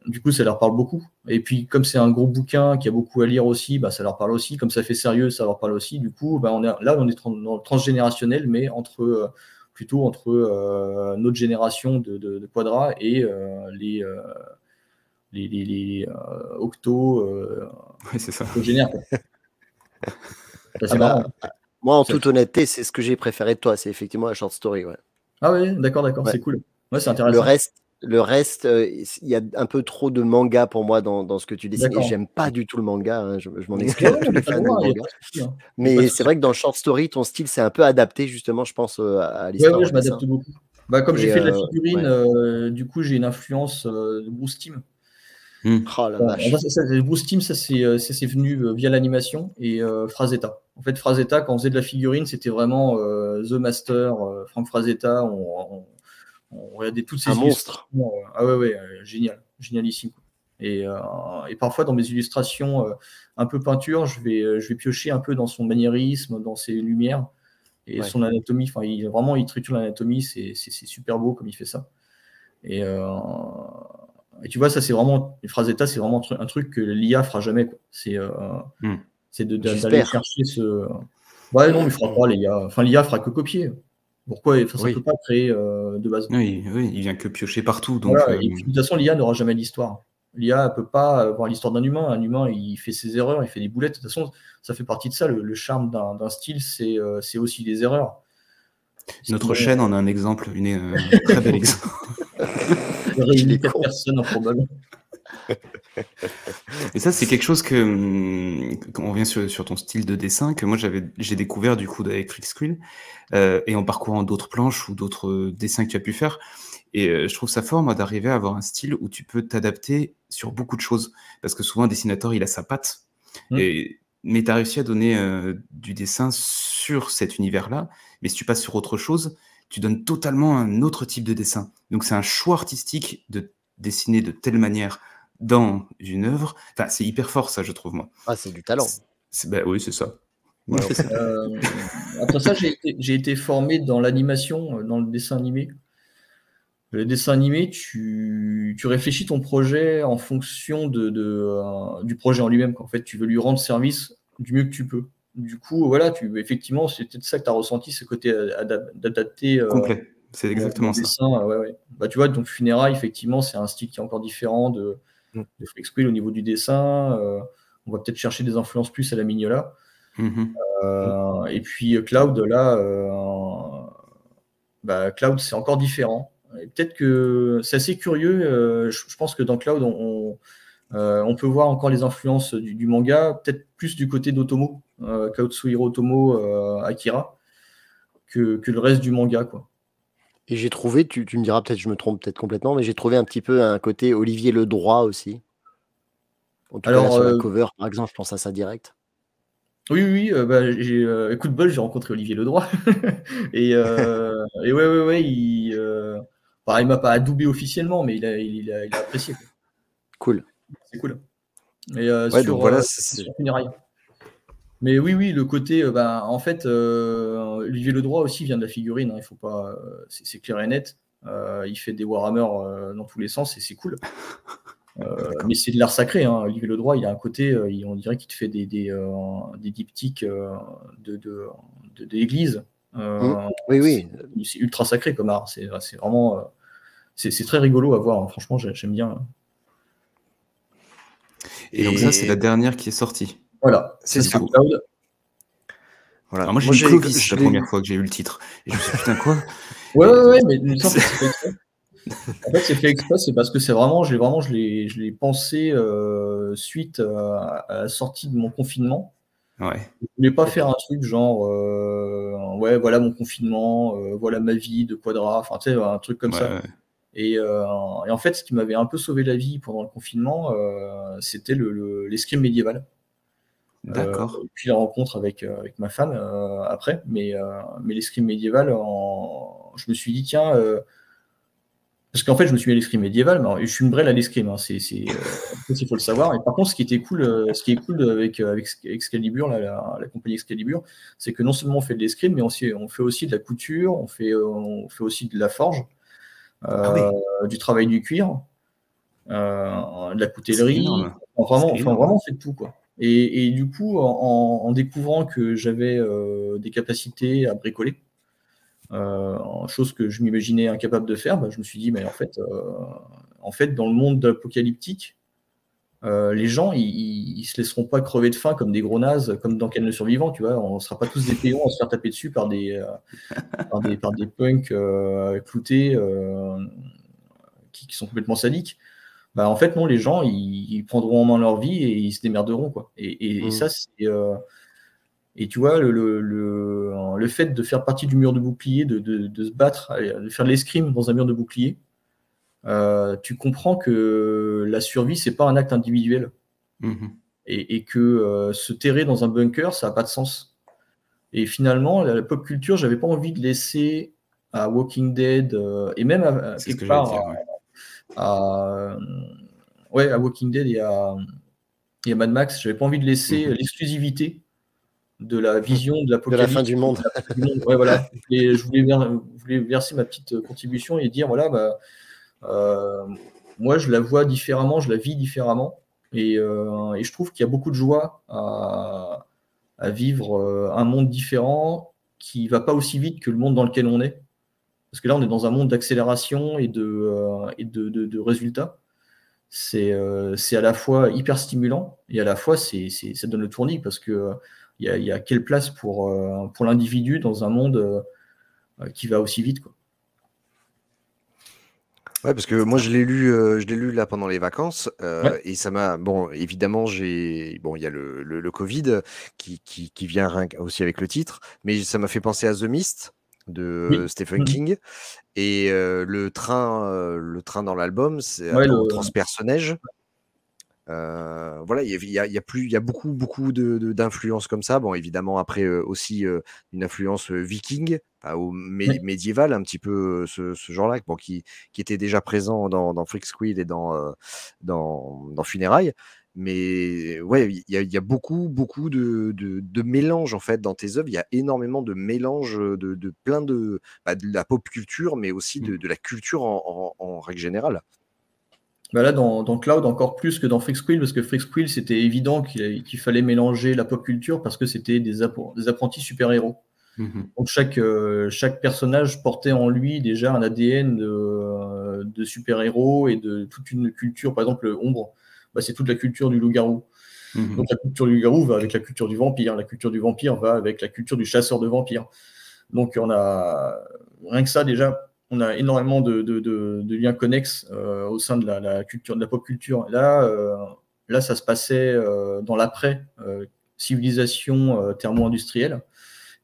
du coup, ça leur parle beaucoup. Et puis, comme c'est un gros bouquin qui a beaucoup à lire aussi, bah, ça leur parle aussi. Comme ça fait sérieux, ça leur parle aussi. Du coup, bah, on est, là, on est transgénérationnel, mais entre euh, plutôt entre euh, notre génération de, de, Quadra et euh, les, les, les, octo oui, c'est ça. <laughs> Ah bah, moi, en toute honnêteté, c'est ce que j'ai préféré de toi. C'est effectivement la short story. Ouais. Ah oui, d'accord, d'accord, c'est cool. Ouais, c'est intéressant. Le reste, le reste, euh, il y a un peu trop de manga pour moi dans, ce que tu dessines. Et j'aime pas du tout le manga. Hein, je, m'en excuse. Mais c'est vrai que dans Short Story, ton style s'est un peu adapté justement, je pense, euh, à l'histoire. Oui, je m'adapte beaucoup. Bah, comme j'ai fait de la euh, figurine, du coup, j'ai une influence de Bruce Timm. Hmm. Oh, Bruce Timm, ça c'est venu via l'animation et Frazetta. En fait, Frazetta, quand on faisait de la figurine, c'était vraiment The Master, Frank Frazetta. on on regardait toutes ces un monstre. Ah ouais, ouais, euh, génial, génialissime. Et, euh, et, parfois dans mes illustrations, euh, un peu peinture, je vais, je vais piocher un peu dans son maniérisme, dans ses lumières et son anatomie. Enfin, il, vraiment, il triture l'anatomie, c'est super beau comme il fait ça. Et, et tu vois, ça c'est vraiment, les phrases d'état, c'est vraiment un truc que l'IA fera jamais. C'est hmm. d'aller chercher ce. Ouais, non, il fera pas l'IA. Enfin, l'IA fera que copier. Pourquoi Ça ne peut pas créer euh, de base. Oui, oui, il vient que piocher partout. Donc, euh, de toute façon, l'IA n'aura jamais d'histoire. L'IA ne peut pas avoir l'histoire d'un humain. Un humain, il fait ses erreurs, il fait des boulettes. De toute façon, ça fait partie de ça. Le, charme d'un style, euh, c'est aussi des erreurs. Notre chaîne en a un exemple, une, <laughs> très bel exemple. Personnes improbables. <laughs> Et ça, c'est quelque chose que, quand on revient sur, ton style de dessin, que moi j'avais, j'ai découvert du coup avec Freak euh, et en parcourant d'autres planches ou d'autres dessins que tu as pu faire. Et euh, je trouve ça fort, moi, d'arriver à avoir un style où tu peux t'adapter sur beaucoup de choses. Parce que souvent, un dessinateur, il a sa patte. Mmh. Et, mais tu as réussi à donner euh, du dessin sur cet univers-là. Mais si tu passes sur autre chose, tu donnes totalement un autre type de dessin. Donc c'est un choix artistique de dessiner de telle manière dans une œuvre. Enfin, c'est hyper fort, ça, je trouve, moi. Ah, c'est du talent. Ben, oui, c'est ça. <laughs> Euh, après ça, j'ai été, formé dans l'animation, euh, dans le dessin animé. Le dessin animé, tu, tu réfléchis ton projet en fonction de, euh, du projet en lui-même. En fait, tu veux lui rendre service du mieux que tu peux. Du coup, voilà, tu, effectivement, c'est peut-être ça que tu as ressenti, ce côté d'adapter. Complet. C'est exactement ça. Dessin, ouais, ouais. Bah, tu vois, donc Funérailles, effectivement, c'est un style qui est encore différent de, Mm. de Freak au niveau du dessin. Euh, on va peut-être chercher des influences plus à la Mignola. Mm-hmm. Euh, et puis Cloud, là, euh, bah, Cloud, c'est encore différent. Peut-être que c'est assez curieux. je, pense que dans Cloud, on, on, peut voir encore les influences du, manga, peut-être plus du côté d'Otomo, Cloud Suhiro Otomo, Akira, que, que, le reste du manga. Quoi. Et j'ai trouvé, tu, me diras peut-être, je me trompe peut-être complètement, mais j'ai trouvé un petit peu un côté Olivier le droit aussi. En tout Alors, cas, sur la euh, cover, par exemple, je pense à ça direct. Oui, oui, euh, bah, j'ai, euh, écoute bol, j'ai rencontré Olivier Ledroit. <laughs> et, et ouais, ouais, ouais, il, bah, il m'a pas adoubé officiellement, mais il a, il, a, il a apprécié. Cool. C'est cool. Et ouais, sur, donc voilà, c'est... Mais oui, oui, le côté, euh, bah, en fait, euh, Olivier Ledroit aussi vient de la figurine. Hein, il faut pas, euh, c'est, clair et net. il fait des Warhammer dans tous les sens et c'est cool. mais c'est de l'art sacré. Hein. Olivier Ledroit, il a un côté, on dirait qu'il te fait des, des, des diptyques de, de, l'église. Mmh. Oui, oui. C'est ultra sacré comme art. C'est vraiment. c'est très rigolo à voir. Hein. Franchement, j'aime bien. Et, donc, ça, c'est la dernière qui est sortie. Voilà, c'est ça. Voilà. moi, j'ai eu Clovis la première fois que j'ai eu le titre. Et je me suis dit, putain, quoi <laughs> Ouais, ouais, ouais, mais en fait, c'est fait exprès, c'est parce que c'est vraiment, je l'ai vraiment, je l'ai pensé euh, suite à, la sortie de mon confinement. Ouais. Je voulais pas faire un truc genre, euh, ouais, voilà mon confinement, euh, voilà ma vie de Quadra, enfin, tu sais, un truc comme ça. Et, et, en fait, ce qui m'avait un peu sauvé la vie pendant le confinement, c'était l'escrime le, médiéval. D'accord. et puis la rencontre avec, avec ma femme après, mais, mais l'escrime médiéval, en... je me suis dit, tiens, parce qu'en fait, je me suis mis à l'escrime médiéval, mais je suis une brêle à l'escrime, hein, c'est, c'est, euh, il faut le savoir. Et par contre, ce qui était cool, euh, ce qui est cool avec, euh, avec Excalibur, la, la, compagnie Excalibur, c'est que non seulement on fait de l'escrime, mais on, on, fait aussi de la couture, on fait, on fait aussi de la forge, ah du travail du cuir, de la coutellerie. vraiment, enfin, vraiment, on fait de tout. Quoi. Et, du coup, en, découvrant que j'avais des capacités à bricoler, euh, chose que je m'imaginais incapable de faire, bah, je me suis dit, mais en fait, euh, en fait dans le monde apocalyptique, euh, les gens, ils, se laisseront pas crever de faim comme des gros nazes, comme dans Ken le survivant, tu vois. On sera pas tous des péons à se faire taper dessus par des, par des, par des punks cloutés qui, sont complètement sadiques. Bah, en fait, non, les gens, ils, prendront en main leur vie et ils se démerderont, quoi. Et, et mmh. ça, c'est et tu vois, le, le, le, fait de faire partie du mur de bouclier, de, de, se battre, de faire de l'escrime dans un mur de bouclier, euh, tu comprends que la survie, c'est pas un acte individuel. Mhm. Et, et, que euh, se terrer dans un bunker, ça n'a pas de sens. Et finalement, la, pop culture, j'avais pas envie de laisser à Walking Dead euh, et même à, quelque part à, ouais, à Walking Dead et à, et à Mad Max, j'avais pas envie de laisser mhm. l'exclusivité de la vision de la De la fin du monde. voilà. <laughs> Et je voulais, verser ma petite contribution et dire voilà, bah, euh, moi je la vois différemment, je la vis différemment. Et, euh, je trouve qu'il y a beaucoup de joie à, vivre euh, un monde différent qui va pas aussi vite que le monde dans lequel on est. Parce que là, on est dans un monde d'accélération et de, et de, de, résultats. C'est à la fois hyper stimulant et à la fois c'est ça donne le tournis parce que il y, a, quelle place pour, euh, pour l'individu dans un monde euh, qui va aussi vite quoi. Ouais, parce que moi je l'ai lu, euh, je l'ai lu là pendant les vacances et ça m'a bon évidemment j'ai bon il y a le, le, Covid qui, qui, qui, vient aussi avec le titre, mais ça m'a fait penser à The Mist de Stephen mmh. King et le train le train dans l'album c'est ouais, le transpersonnage euh, voilà, il y, a, plus, il y a beaucoup, beaucoup d'influences comme ça. Bon, évidemment, après euh, aussi euh, une influence viking, ou médiévale, un petit peu ce, genre-là, bon, qui, qui, était déjà présent dans, dans Freak Squid et dans, dans, dans Funérailles. Mais ouais, il y, a beaucoup, beaucoup de, de, mélanges en fait dans tes œuvres. Il y a énormément de mélanges de, plein de, bah, de la pop culture, mais aussi de, mmh. la culture en règle générale. Bah là, dans, Cloud, encore plus que dans Freak parce que Freak c'était évident qu'il fallait mélanger la pop culture parce que c'était des, apprentis super-héros. Mhm. Donc chaque, euh, chaque personnage portait en lui déjà un ADN de, super-héros et de toute une culture. Par exemple, Ombre, bah, c'est toute la culture du loup-garou. Mhm. Donc la culture du loup-garou va avec la culture du vampire, la culture du vampire va avec la culture du chasseur de vampires. Donc on a rien que ça déjà on a énormément de, liens connexes euh, au sein de la, culture, de la pop culture. Là, euh, là ça se passait euh, dans l'après civilisation thermo-industrielle.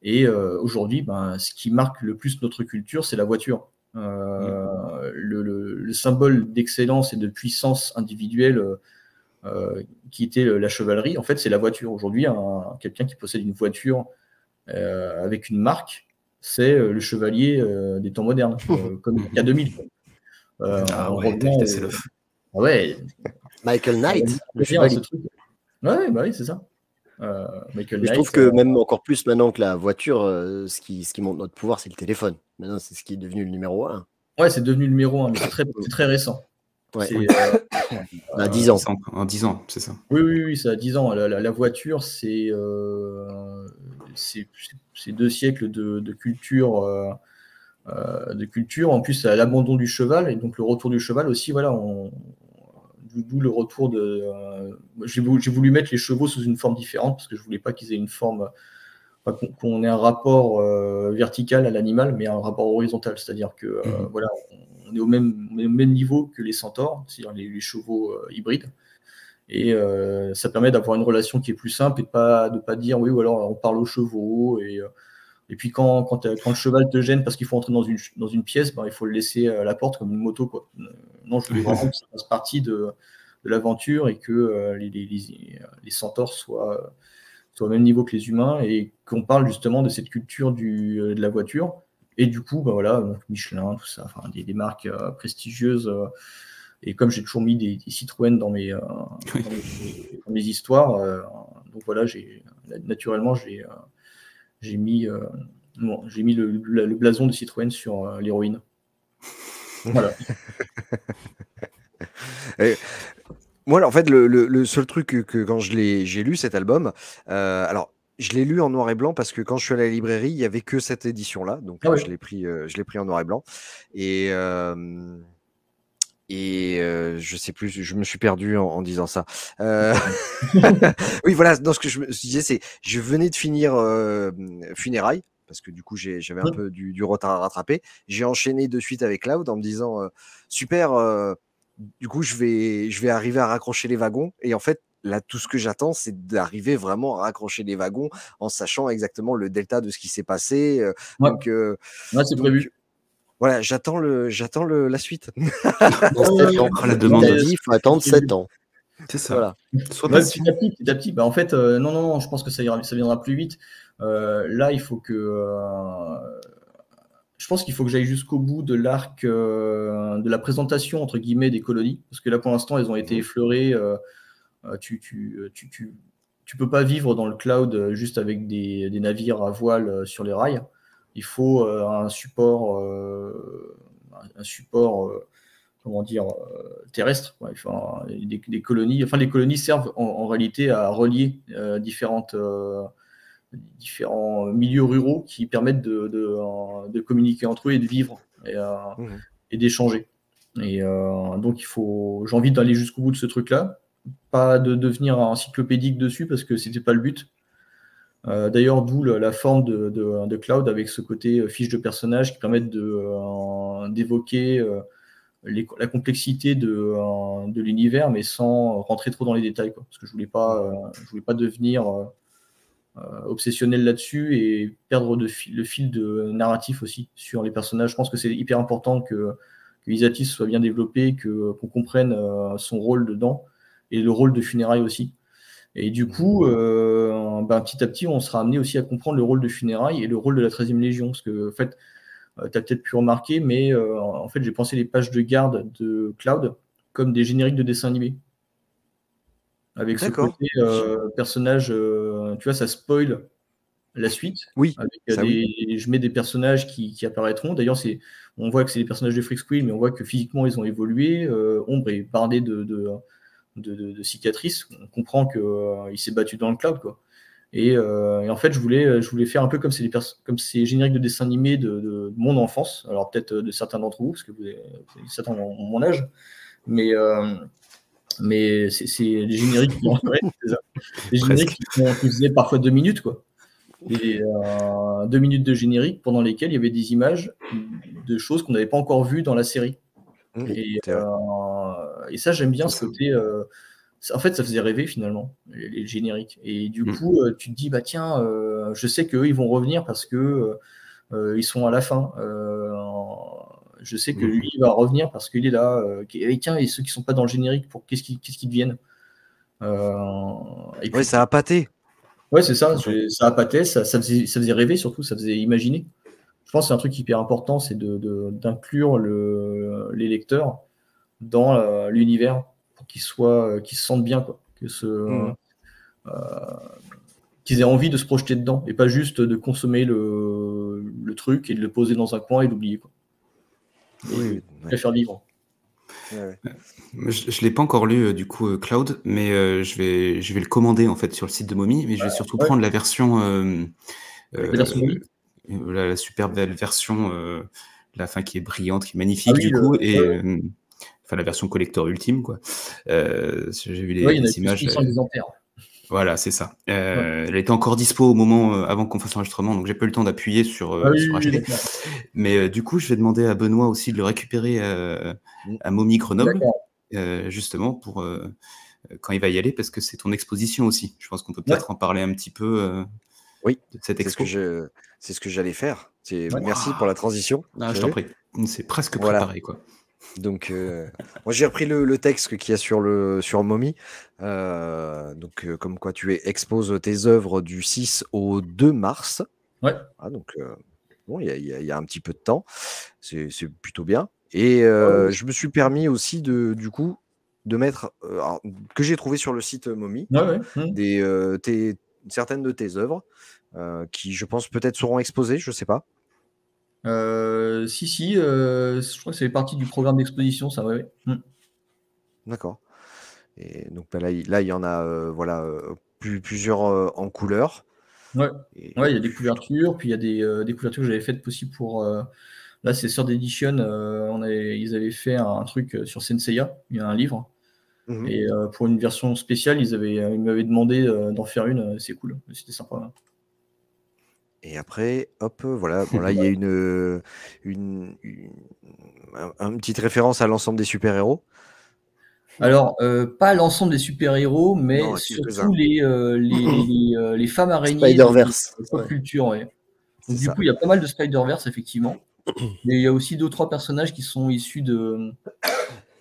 Et aujourd'hui, ben, ce qui marque le plus notre culture, c'est la voiture. Le, symbole d'excellence et de puissance individuelle qui était la chevalerie, en fait, c'est la voiture. Aujourd'hui, quelqu'un qui possède une voiture avec une marque, c'est euh, le chevalier euh, des temps modernes, <laughs> euh, comme il y a 2000. ah ouais, c'est le... Ah ouais. Michael Knight, le chevalier. Ouais, bah oui, c'est ça. Michael je trouve que même encore plus maintenant que la voiture, ce, qui, ce qui montre notre pouvoir, c'est le téléphone. Maintenant, c'est ce qui est devenu le numéro un. Ouais, c'est devenu le numéro un, mais c'est très, <laughs> très récent. Ouais. À 10 ans. En 10 ans, c'est ça. Oui, oui, oui, ça a 10 ans. La, la- la voiture, c'est euh, c'est c'est deux siècles de, de culture. euh, euh, de culture. En plus, c'est l'abandon du cheval et donc le retour du cheval aussi. Voilà, on- d'où le retour de. euh, J'ai voulu, mettre les chevaux sous une forme différente parce que je voulais pas qu'ils aient une forme, qu'on qu'on ait un rapport euh, vertical à l'animal, mais un rapport horizontal. C'est-à-dire que euh, Mhm. voilà, on est au même, au même niveau que les centaures, c'est-à-dire les, les chevaux euh, hybrides. Et ça permet d'avoir une relation qui est plus simple et de pas de pas dire oui ou alors on parle aux chevaux et et puis quand, quand, le cheval te gêne parce qu'il faut entrer dans une, dans une pièce, ben, il faut le laisser à la porte comme une moto. Quoi. Non, je voulais vraiment que ça fasse partie de, de l'aventure et que les, les, les, les centaures soient, soient au même niveau que les humains et qu'on parle justement de cette culture du, euh, de la voiture. Et du coup, ben voilà, donc Michelin, tout ça, enfin, des, des marques euh, prestigieuses. euh, et comme j'ai toujours mis des, des Citroën dans mes, euh, dans mes, dans mes histoires, euh, donc voilà, j'ai naturellement j'ai euh, j'ai mis, euh, bon, j'ai mis le, le- le blason de Citroën sur euh, l'héroïne. Voilà. <laughs> <laughs> Moi, en fait, le, le- le seul truc que, que quand je l'ai, j'ai lu cet album, euh, alors je l'ai lu en noir et blanc parce que quand je suis à la librairie, il y avait que cette édition-là, donc Ah euh, ouais. je l'ai pris, euh, je l'ai pris en noir et blanc. Et euh, et euh, je sais plus, je me suis perdu en, en disant ça. Euh, <laughs> oui, voilà. Non, ce que je me disais, c'est, je venais de finir euh, Funérailles parce que du coup, j'avais un Ouais. peu du, du retard à rattraper. J'ai enchaîné de suite avec Cloud en me disant, super. Du coup, je vais, je vais arriver à raccrocher les wagons. Et en fait, là, tout ce que j'attends, c'est d'arriver vraiment à raccrocher les wagons en sachant exactement le delta de ce qui s'est passé. euh, Ouais. Donc, euh, Ouais, c'est prévu. voilà, j'attends le, j'attends le, la suite. <laughs> Dans Ouais, 7 ans. La demande. dit, il faut attendre 7 ans. C'est ça. Voilà. Ouais, petit à petit, petit à petit. Bah, en fait, euh, non, non, non, je pense que ça, ira, ça viendra plus vite. Euh, là, il faut que. Je pense qu'il faut que j'aille jusqu'au bout de l'arc euh, de la présentation, entre guillemets, des colonies. Parce que là, pour l'instant, elles ont été effleurées. euh, euh, tu, tu, tu, tu, tu peux pas vivre dans le cloud juste avec des, des navires à voile sur les rails. Il faut euh, un support, un- support comment dire, terrestre. ouais. Enfin, des, des colonies, enfin, les colonies servent en, en réalité à relier différentes, différents milieux ruraux qui permettent de, de, de communiquer entre eux et de vivre et, euh, et d'échanger. Et euh, donc, il faut, j'ai envie d'aller jusqu'au bout de ce truc-là, pas de devenir encyclopédique dessus parce que c'était pas le but. Euh, D'ailleurs, d'où la forme de, de- de Cloud avec ce côté euh, fiche de personnage qui permettent de, d'évoquer euh, la complexité de, de l'univers, mais sans rentrer trop dans les détails. Quoi. Parce que je voulais pas, je voulais pas devenir obsessionnel là-dessus et perdre de fil- le fil de narratif aussi sur les personnages. Je pense que c'est hyper important que, que Isatis soit bien développé, que, qu'on comprenne euh, son rôle dedans et le rôle de funérailles aussi. Et du coup, euh, ben, petit à petit, on sera amené aussi à comprendre le rôle de funérailles et le rôle de la 13e Légion. Parce que, en fait, tu as peut-être pu remarquer, mais euh, en fait, j'ai pensé les pages de garde de Cloud comme des génériques de dessins animés. Avec ce côté euh, personnage, euh, tu vois, ça spoil la suite. Oui, Avec euh, des, Je mets des personnages qui, qui apparaîtront. D'ailleurs, c'est, on voit que c'est des personnages de Freak Squill, mais on voit que physiquement, ils ont évolué. Euh, Ombre est bardé de, de, de, de- de cicatrices. On comprend qu'il s'est battu dans le cloud. Quoi. Et, euh, et en fait, je voulais, je voulais faire un peu comme ces, comme ces génériques de dessins animés de, mon enfance. Alors, peut-être de certains d'entre vous, parce que vous avez- certains ont mon âge. Mais, euh, mais c'est, des génériques qui, ouais. Des <laughs> génériques qui, font- qui faisaient parfois deux minutes. Quoi. Et, euh, deux minutes de générique pendant lesquelles il y avait des images de choses qu'on n'avait pas encore vues dans la série. Mmh, Et, euh, et ça, j'aime bien ce côté. euh, en fait, ça faisait rêver finalement, les, les génériques. Et du Mm. coup, tu te dis, bah tiens, je sais qu'eux, ils vont revenir parce que ils sont à la fin. Je sais que Mhm. lui, il va revenir parce qu'il est là. euh, et tiens, et ceux qui sont pas dans le générique, pour qu'est-ce qu'ils deviennent? Euh, et puis, Ouais, ça a pâté. Ouais, c'est ça, ça appâtait, ça, ça, faisait, ça faisait rêver surtout, ça faisait imaginer. Je pense que c'est un truc hyper important, c'est de- de- d'inclure le, les lecteurs dans euh, l'univers pour qu'ils soient, euh, qu'ils se sentent bien, quoi. Que ce, euh, qu'ils aient envie de se projeter dedans et pas juste de consommer le, le truc et de le poser dans un coin et d'oublier. quoi. Oui, oui, le faire vivre. Ouais, ouais. Je ne l'ai pas encore lu, euh, du coup, euh, Cloud, mais euh, je, vais, je vais le commander en fait sur le site de Mommy, mais je vais surtout ouais. prendre la version, euh, La version euh, la, la superbe belle version, euh, la fin qui est brillante, qui est magnifique Ah oui, du coup, et ouais. euh, enfin la version collector ultime quoi. Euh, j'ai vu les, plus de images. 600 exemplaires. Voilà, c'est ça. Euh, Elle était encore dispo au moment euh, avant qu'on fasse l'enregistrement, donc j'ai pas eu le temps d'appuyer sur, euh, Ah oui, sur oui, acheter. Mais du coup, je vais demander à Benoît aussi de le récupérer Mm. à Mommy Grenoble, justement, pour quand il va y aller, parce que c'est ton exposition aussi. Je pense qu'on peut peut-être en parler un petit peu Oui, de cette C'est ce expo. que je, c'est ce que j'allais faire. Ouais. merci pour la transition. Ah, je t'en prie. C'est presque Voilà. préparé, quoi. Donc, euh, moi j'ai repris le, le texte qu'il y a sur le sur Mommy. Euh, donc, euh, comme quoi tu es- exposes tes œuvres du 6 au 2 mars. Ouais. Ah, donc, bon, il y a, il y a- il y a un petit peu de temps. C'est plutôt bien. Et je me suis permis aussi de, du coup, de mettre, alors, que j'ai trouvé sur le site Mommy, Ouais, ouais. des, tes- certaines de tes œuvres qui, je pense, peut-être seront exposées, je sais pas. Euh, si, si, euh, je crois que c'est partie du programme d'exposition, ça, ouais. ouais. Hum. D'accord. Et donc bah, là, il là, il y en a euh, voilà, plus- plusieurs en couleur. Ouais. Et- Ouais, il y a des couvertures, puis il y a des, des couvertures que j'avais faites aussi pour. là, c'est Sœur d'Edition, on avait, ils avaient fait un truc sur Senseiya, il y a un livre. Mhm. Et pour une version spéciale, ils, avaient, ils m'avaient demandé d'en faire une, c'est cool, c'était sympa. hein. Et après, hop, euh, voilà. Bon, là, il y a une, euh, une, une, un- un petite référence à l'ensemble des super-héros. Alors, euh, pas l'ensemble des super-héros, mais Non, surtout les, euh, les, <clears throat> les, euh, les femmes araignées Spider-Verse. Ouais. culture. Ouais. Donc, du ça. coup, il y a pas mal de Spider-Verse, effectivement. <clears throat> Mais il y a aussi deux, trois personnages qui sont issus de,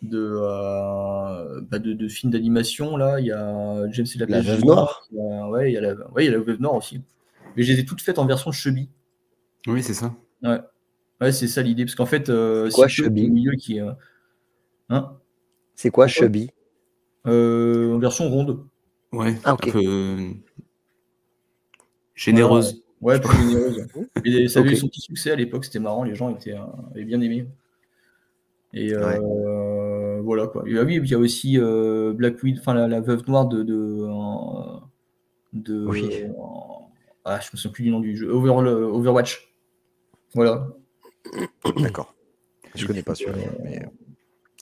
de, euh, bah, de, de films d'animation. Là, il y a James et la La Veuve Noire. il y a- Ouais, il y a la, ouais, il y a la Veuve Noire aussi. Mais je les ai toutes faites en version chubby. Oui, c'est ça. Ouais, c'est ça l'idée. Parce qu'en fait, euh, C'est chubby au milieu qui est. euh, Hein C'est quoi Chubby Euh, en version ronde. Ouais, Ah, un peu euh, généreuse. Ouais, plus généreuse. <laughs> Et ça avait Ok. eu son petit succès à l'époque, c'était marrant, les gens étaient, euh, avaient bien aimé. Et euh, voilà quoi. Et, ah oui, il y a aussi euh, Black Widow, enfin la, la veuve noire de. de, de Oui. euh, ah, je me souviens plus du nom du jeu. Over- le- Overwatch. Voilà. D'accord. Je connais pas celui-là. mais-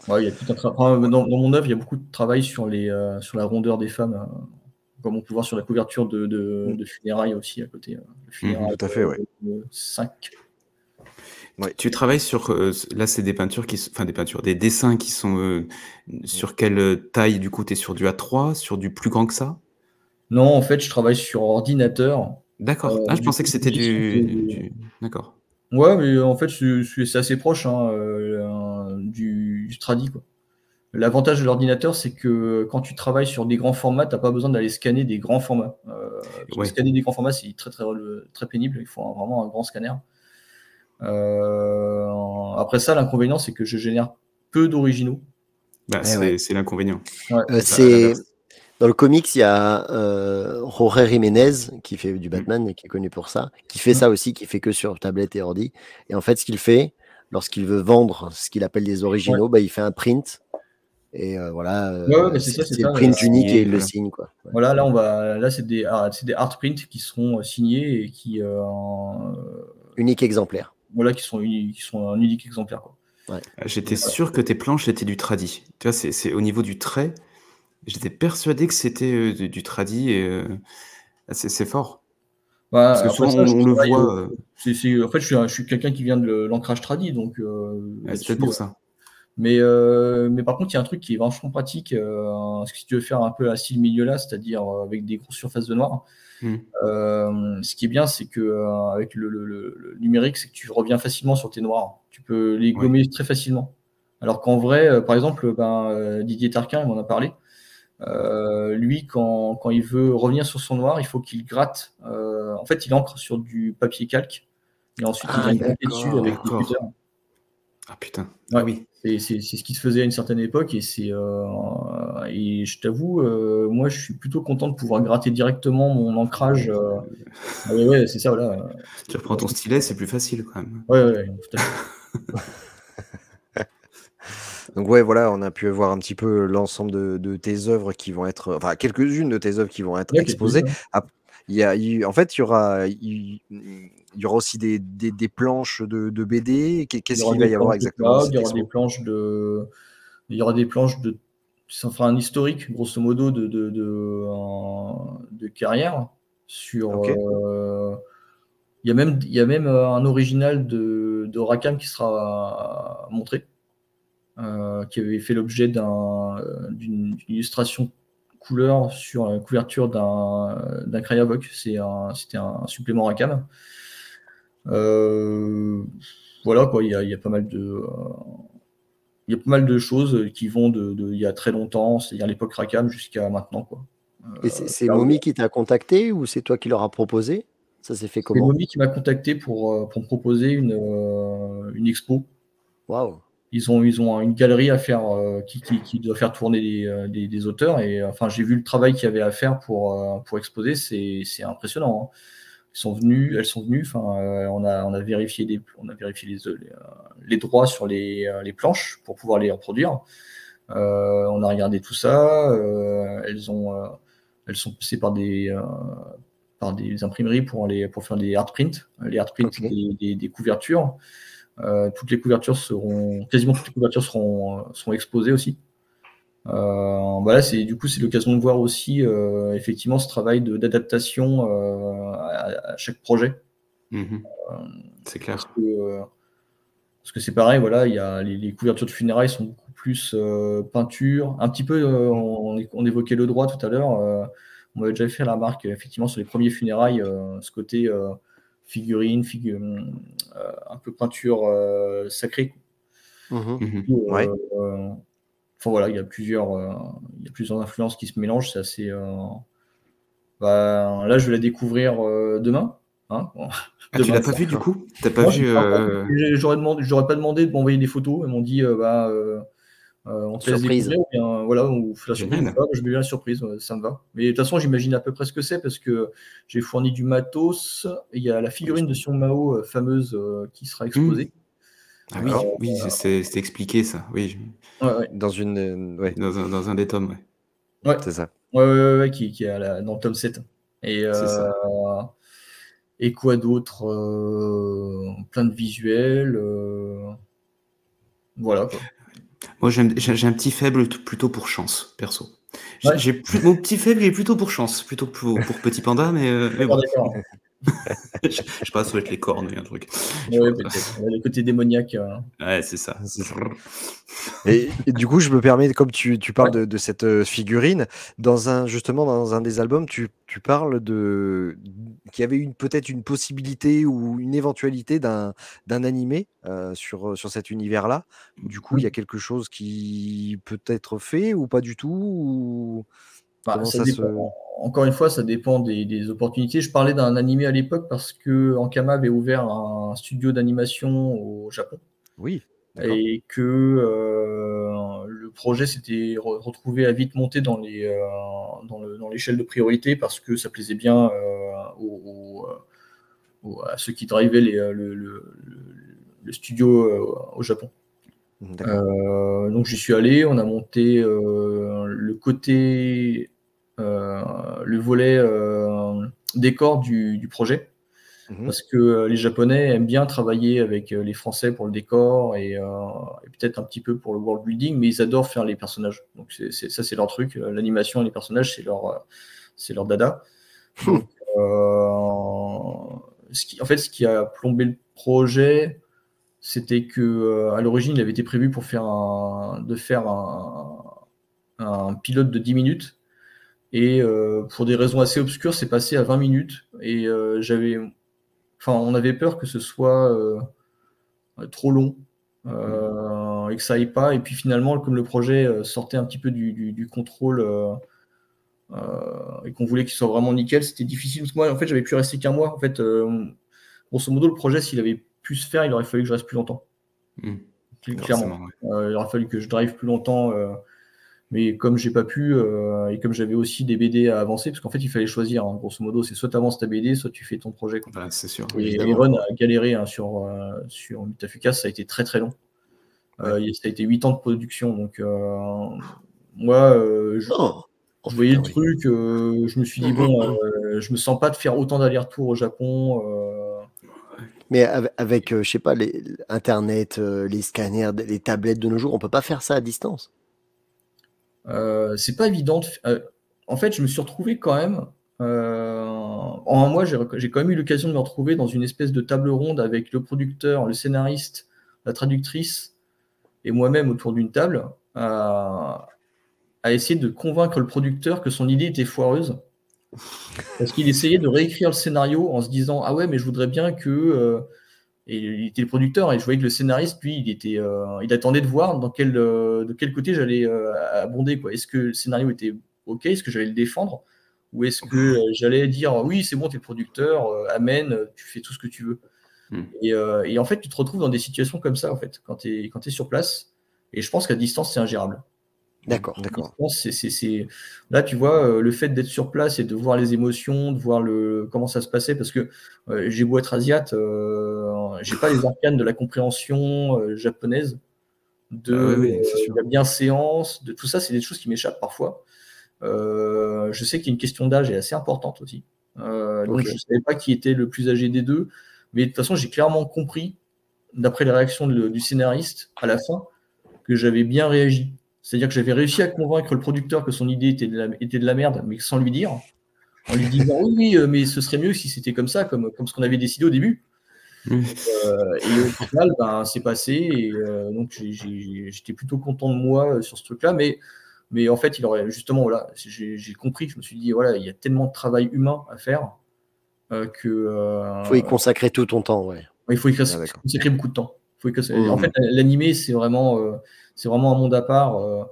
Ouais, il y a tout un tra- enfin, dans, dans mon œuvre, il y a beaucoup de travail sur, les, euh, sur la rondeur des femmes, euh, comme on peut voir sur la couverture de, de, de funérailles aussi à côté. euh, de funérailles, tout à fait, ouais. euh, 5. Tu travailles sur. euh, là, c'est des peintures qui. Enfin, des peintures, des dessins qui sont. euh, sur quelle euh, taille, du coup Tu es sur du A3, sur du plus grand que ça? Non, en fait, je travaille sur ordinateur. D'accord. Euh, ah, je pensais coup, que c'était du. D'accord. Ouais, mais en fait, c'est assez proche hein, euh, du, du tradi. L'avantage de l'ordinateur, c'est que quand tu travailles sur des grands formats, tu n'as pas besoin d'aller scanner des grands formats. Euh, Ouais. Scanner des grands formats, c'est très, très, très pénible. Il faut un- vraiment un grand scanner. Euh, après ça, l'inconvénient, c'est que je génère peu d'originaux. Bah, Eh c'est ouais. l'inconvénient. Euh, Dans le comics, il y a euh, Jorge Jiménez qui fait du Batman et qui est connu pour ça, qui fait Mm. ça aussi, qui fait que sur tablette et ordi. Et en fait, ce qu'il fait, lorsqu'il veut vendre ce qu'il appelle des originaux, bah, il fait un print. Et euh, voilà, euh, Ouais, ouais, mais c'est le print ouais. unique et il le signe quoi. Ouais. Voilà, là, on va, là, c'est des, ah, c'est des art prints qui seront euh, signés et qui, euh, Unique exemplaire. voilà, qui sont, uni- qui sont un unique exemplaire. Quoi. J'étais Voilà. sûr que tes planches étaient du tradi. Tu vois, c'est c'est au niveau du trait. J'étais persuadé que c'était euh, du, du tradi et euh, c'est c'est fort. Bah, Parce que souvent, ça, on, on le voit. euh, euh, en fait, je suis, un- je suis quelqu'un qui vient de l'ancrage tradi, donc. euh, c'est peut-être pour euh, ça. Mais, euh, mais par contre, il y a un truc qui est vachement pratique. euh, si tu veux faire un peu à style milieu là, c'est-à-dire euh, avec des grosses surfaces de noir, Mm. euh, ce qui est bien, c'est que euh, avec le, le- le- le numérique, c'est que tu reviens facilement sur tes noirs. Tu peux les gommer très facilement. Alors qu'en vrai, euh, par exemple, ben, euh, Didier Tarquin, il m'en a parlé. Euh, lui, quand, quand il veut revenir sur son noir, il faut qu'il gratte. euh, en fait, il encre sur du papier calque. Et ensuite, Ah, il vient gratter dessus avec des d'accord. cutters. Ah putain. Ouais. Ah oui. C'est c'est- c'est ce qui se faisait à une certaine époque et c'est euh, et je t'avoue, euh, moi je suis plutôt content de pouvoir gratter directement mon ancrage. euh, <laughs> ah ouais, ouais, c'est ça, voilà. Tu reprends ton stylet, c'est plus facile quand même. Ouais, ouais, ouais, tout à fait. <laughs> Donc ouais, voilà, on a pu voir un petit peu l'ensemble de, de tes œuvres qui vont être, enfin quelques-unes de tes œuvres qui vont être Ouais, exposées. il y a, il- en fait, il y aura, il, il y aura aussi des, des, des planches de, de BD. Qu'est-ce qu'il va y avoir exactement il y aura des planches de, il y aura des planches de, un historique, grosso modo, de, de, de, un- de carrière sur, euh, il y a même, il y a même euh, un original de, de Rackham qui sera montré, qui avait fait l'objet euh, d'une illustration couleur sur la couverture d'un. C'est un, c'était un supplément Rackham. Euh, voilà quoi, il y a, il y a pas mal de, euh, il y a pas mal de choses qui vont de, de- il y a très longtemps, c'est-à-dire l'époque Rackham jusqu'à maintenant quoi. Et c'est c'est Momi qui t'a contacté ou c'est toi qui leur as proposé? Ça s'est fait C'est comment? Momi qui m'a contacté pour, euh, pour me proposer une, euh, une expo. Waouh Ils ont, ils ont une galerie à faire euh, qui, qui, qui doit faire tourner des, euh, des, des auteurs. Et enfin, j'ai vu le travail qu'il y avait à faire pour, euh, pour exposer. C'est impressionnant. hein. Ils sont venus, elles sont venues. Enfin, euh, on, a, on a vérifié, des, on a vérifié les, les, euh, les droits sur les, euh, les planches pour pouvoir les reproduire. Euh, on a regardé tout ça. euh, elles, ont, euh, elles sont passées par des, euh, par des imprimeries pour, les, pour faire des art prints, les art prints des couvertures. Euh, toutes les couvertures seront, quasiment toutes les couvertures seront, seront exposées aussi. Euh, voilà, c'est du coup c'est l'occasion de voir aussi euh, effectivement ce travail de- d'adaptation euh, à, à chaque projet. Mhm. Euh, C'est parce clair. que parce que c'est pareil, voilà, il y a les, les couvertures de funérailles sont beaucoup plus peinture, un petit peu. on, on évoquait le droit tout à l'heure. on avait déjà fait la remarque effectivement sur les premiers funérailles, ce côté euh, figurine, figu- euh, un peu peinture euh, sacrée. Mhm. Euh, Ouais. euh, enfin voilà, il y a plusieurs, euh, il y a plusieurs influences qui se mélangent. C'est assez. euh, bah, là, je vais la découvrir euh, demain. hein. <laughs> Ah, tu Demain, l'as pas vu du coup? T'as pas Moi, vu euh, J'aurais demandé, j'aurais pas demandé de m'envoyer des photos. Ils m'ont dit, euh, bah, on te laisse Surprise. découvrir, ou bien, voilà, ou la surprise. Pas. je vais bien la surprise, euh, ça me va. Mais de toute façon, j'imagine à peu près ce que c'est parce que j'ai fourni du matos. Il y a la figurine de Sion Mao euh, fameuse euh, qui sera exposée. Ah oui, c'est- expliqué ça. Oui, Ouais, ouais, Dans une, euh, ouais, dans un, dans un des tomes. Ouais. c'est ça. ouais, ouais, ouais, ouais, qui, qui est à la- dans le tome 7. Et, C'est ça. euh, et quoi d'autre Euh, Plein de visuels. euh, Voilà. Quoi. Moi, j'ai un petit faible plutôt pour chance, perso. J'ai Ouais. j'ai plus, mon petit faible est plutôt pour chance, plutôt pour, pour Petit Panda, mais, euh, mais bon. Je, je sais pas, ça doit être les cornes, un truc. Ouais, Le côté démoniaque. euh, Ouais, c'est ça. Et, et du coup, je me permets, comme tu, tu parles de, de cette euh, figurine, dans un, justement, dans un des albums, tu, tu parles de qu'il y avait une peut-être une possibilité ou une éventualité d'un d'un animé euh, sur, sur cet univers-là. Du coup, il y a quelque chose qui peut être fait ou pas du tout ou... Bah, Comment ça ça dépend. se- Encore une fois, ça dépend des, des opportunités. Je parlais d'un animé à l'époque parce que Ankama avait ouvert un studio d'animation au Japon Oui, et que euh, le projet s'était re- retrouvé à vite monter dans les euh, dans le- dans l'échelle de priorité parce que ça plaisait bien euh, aux- aux, aux- à ceux qui drivaient les, le, le- le- le studio au Japon. D'accord. Euh, donc j'y suis allé, on a monté euh, le côté, euh, le volet décor du, du projet, Mhm. parce que les Japonais aiment bien travailler avec les Français pour le décor et, et peut-être un petit peu pour le world building, mais ils adorent faire les personnages. Donc ça c'est leur truc, l'animation et les personnages c'est leur, c'est leur dada. Donc, ce qui, en fait, ce qui a plombé le projet, c'était que euh, à l'origine, il avait été prévu pour faire un, de faire un, pilote de 10 minutes. Et euh, pour des raisons assez obscures, c'est passé à 20 minutes. Et euh, j'avais, enfin, on avait peur que ce soit trop long et que ça aille pas. Et puis finalement, comme le projet sortait un petit peu du, du- contrôle et qu'on voulait qu'il soit vraiment nickel, c'était difficile. Moi, en fait, j'avais pu rester qu'un mois. En fait, grosso modo, le projet, s'il avait pu se faire, il aurait fallu que je reste plus longtemps. Mm. Clairement. Ouais. Euh, il aurait fallu que je drive plus longtemps. euh, mais comme j'ai pas pu, euh, et comme j'avais aussi des BD à avancer, parce qu'en fait, il fallait choisir, hein, grosso modo, c'est soit tu avances ta BD, soit tu fais ton projet. Bah, c'est sûr. Et. Aaron a galéré hein, sur, euh, sur Mutafuka, ça a été très très long. Euh, ça a été 8 ans de production. Donc, moi, je, Oh, je voyais le truc, euh, je me suis dit, <laughs> bon, euh, je me sens pas de faire autant d'allers-retours au Japon. Mais avec, euh, je sais pas, les, Internet, euh, les scanners, les tablettes de nos jours, on peut pas faire ça à distance? Euh, c'est pas évident. de euh, en fait, je me suis retrouvé quand même. en un mois, j'ai quand même eu l'occasion de me retrouver dans une espèce de table ronde avec le producteur, le scénariste, la traductrice et moi-même autour d'une table à essayer de convaincre le producteur que son idée était foireuse. Parce qu'il essayait de réécrire le scénario en se disant Ah ouais, mais je voudrais bien que. euh, et il était le producteur et je voyais que le scénariste, lui, il, était, euh, il attendait de voir dans quel, euh, de quel côté j'allais abonder. quoi. Est-ce que le scénario était OK? Est-ce que j'allais le défendre? Ou est-ce que j'allais dire Oui, c'est bon, t'es le producteur, amen, tu fais tout ce que tu veux. Hmm. Et, et en fait, tu te retrouves dans des situations comme ça, en fait, quand tu es, quand sur place. Et je pense qu'à distance, c'est ingérable. D'accord. D'accord. Là, tu vois, euh, le fait d'être sur place et de voir les émotions, de voir le... comment ça se passait, parce que euh, j'ai beau être asiate, euh, j'ai pas les arcanes de la compréhension euh, japonaise, de, Ah oui, oui, de la bienséance, de tout ça, c'est des choses qui m'échappent parfois. Je sais qu'il y a une question d'âge est assez importante aussi. Euh, donc, je savais pas qui était le plus âgé des deux, mais de toute façon, j'ai clairement compris, d'après les réactions de- du scénariste à la fin, que j'avais bien réagi. C'est-à-dire que j'avais réussi à convaincre le producteur que son idée était de la, était de la merde, mais sans lui dire. En lui disant oui, oui, euh, mais ce serait mieux si c'était comme ça, comme, comme ce qu'on avait décidé au début. Euh, et au final, ben, c'est passé. Et euh, donc, j'étais plutôt content de moi sur ce truc-là. Mais, mais en fait, il aurait justement, voilà, j'ai compris, je me suis dit, voilà, il y a tellement de travail humain à faire euh, que. euh, Faut y consacrer tout ton temps, ouais. il faut y Ah, consacrer beaucoup de temps. Faut Mhm. En fait, l'animé, c'est vraiment, euh, c'est vraiment un monde à part. euh,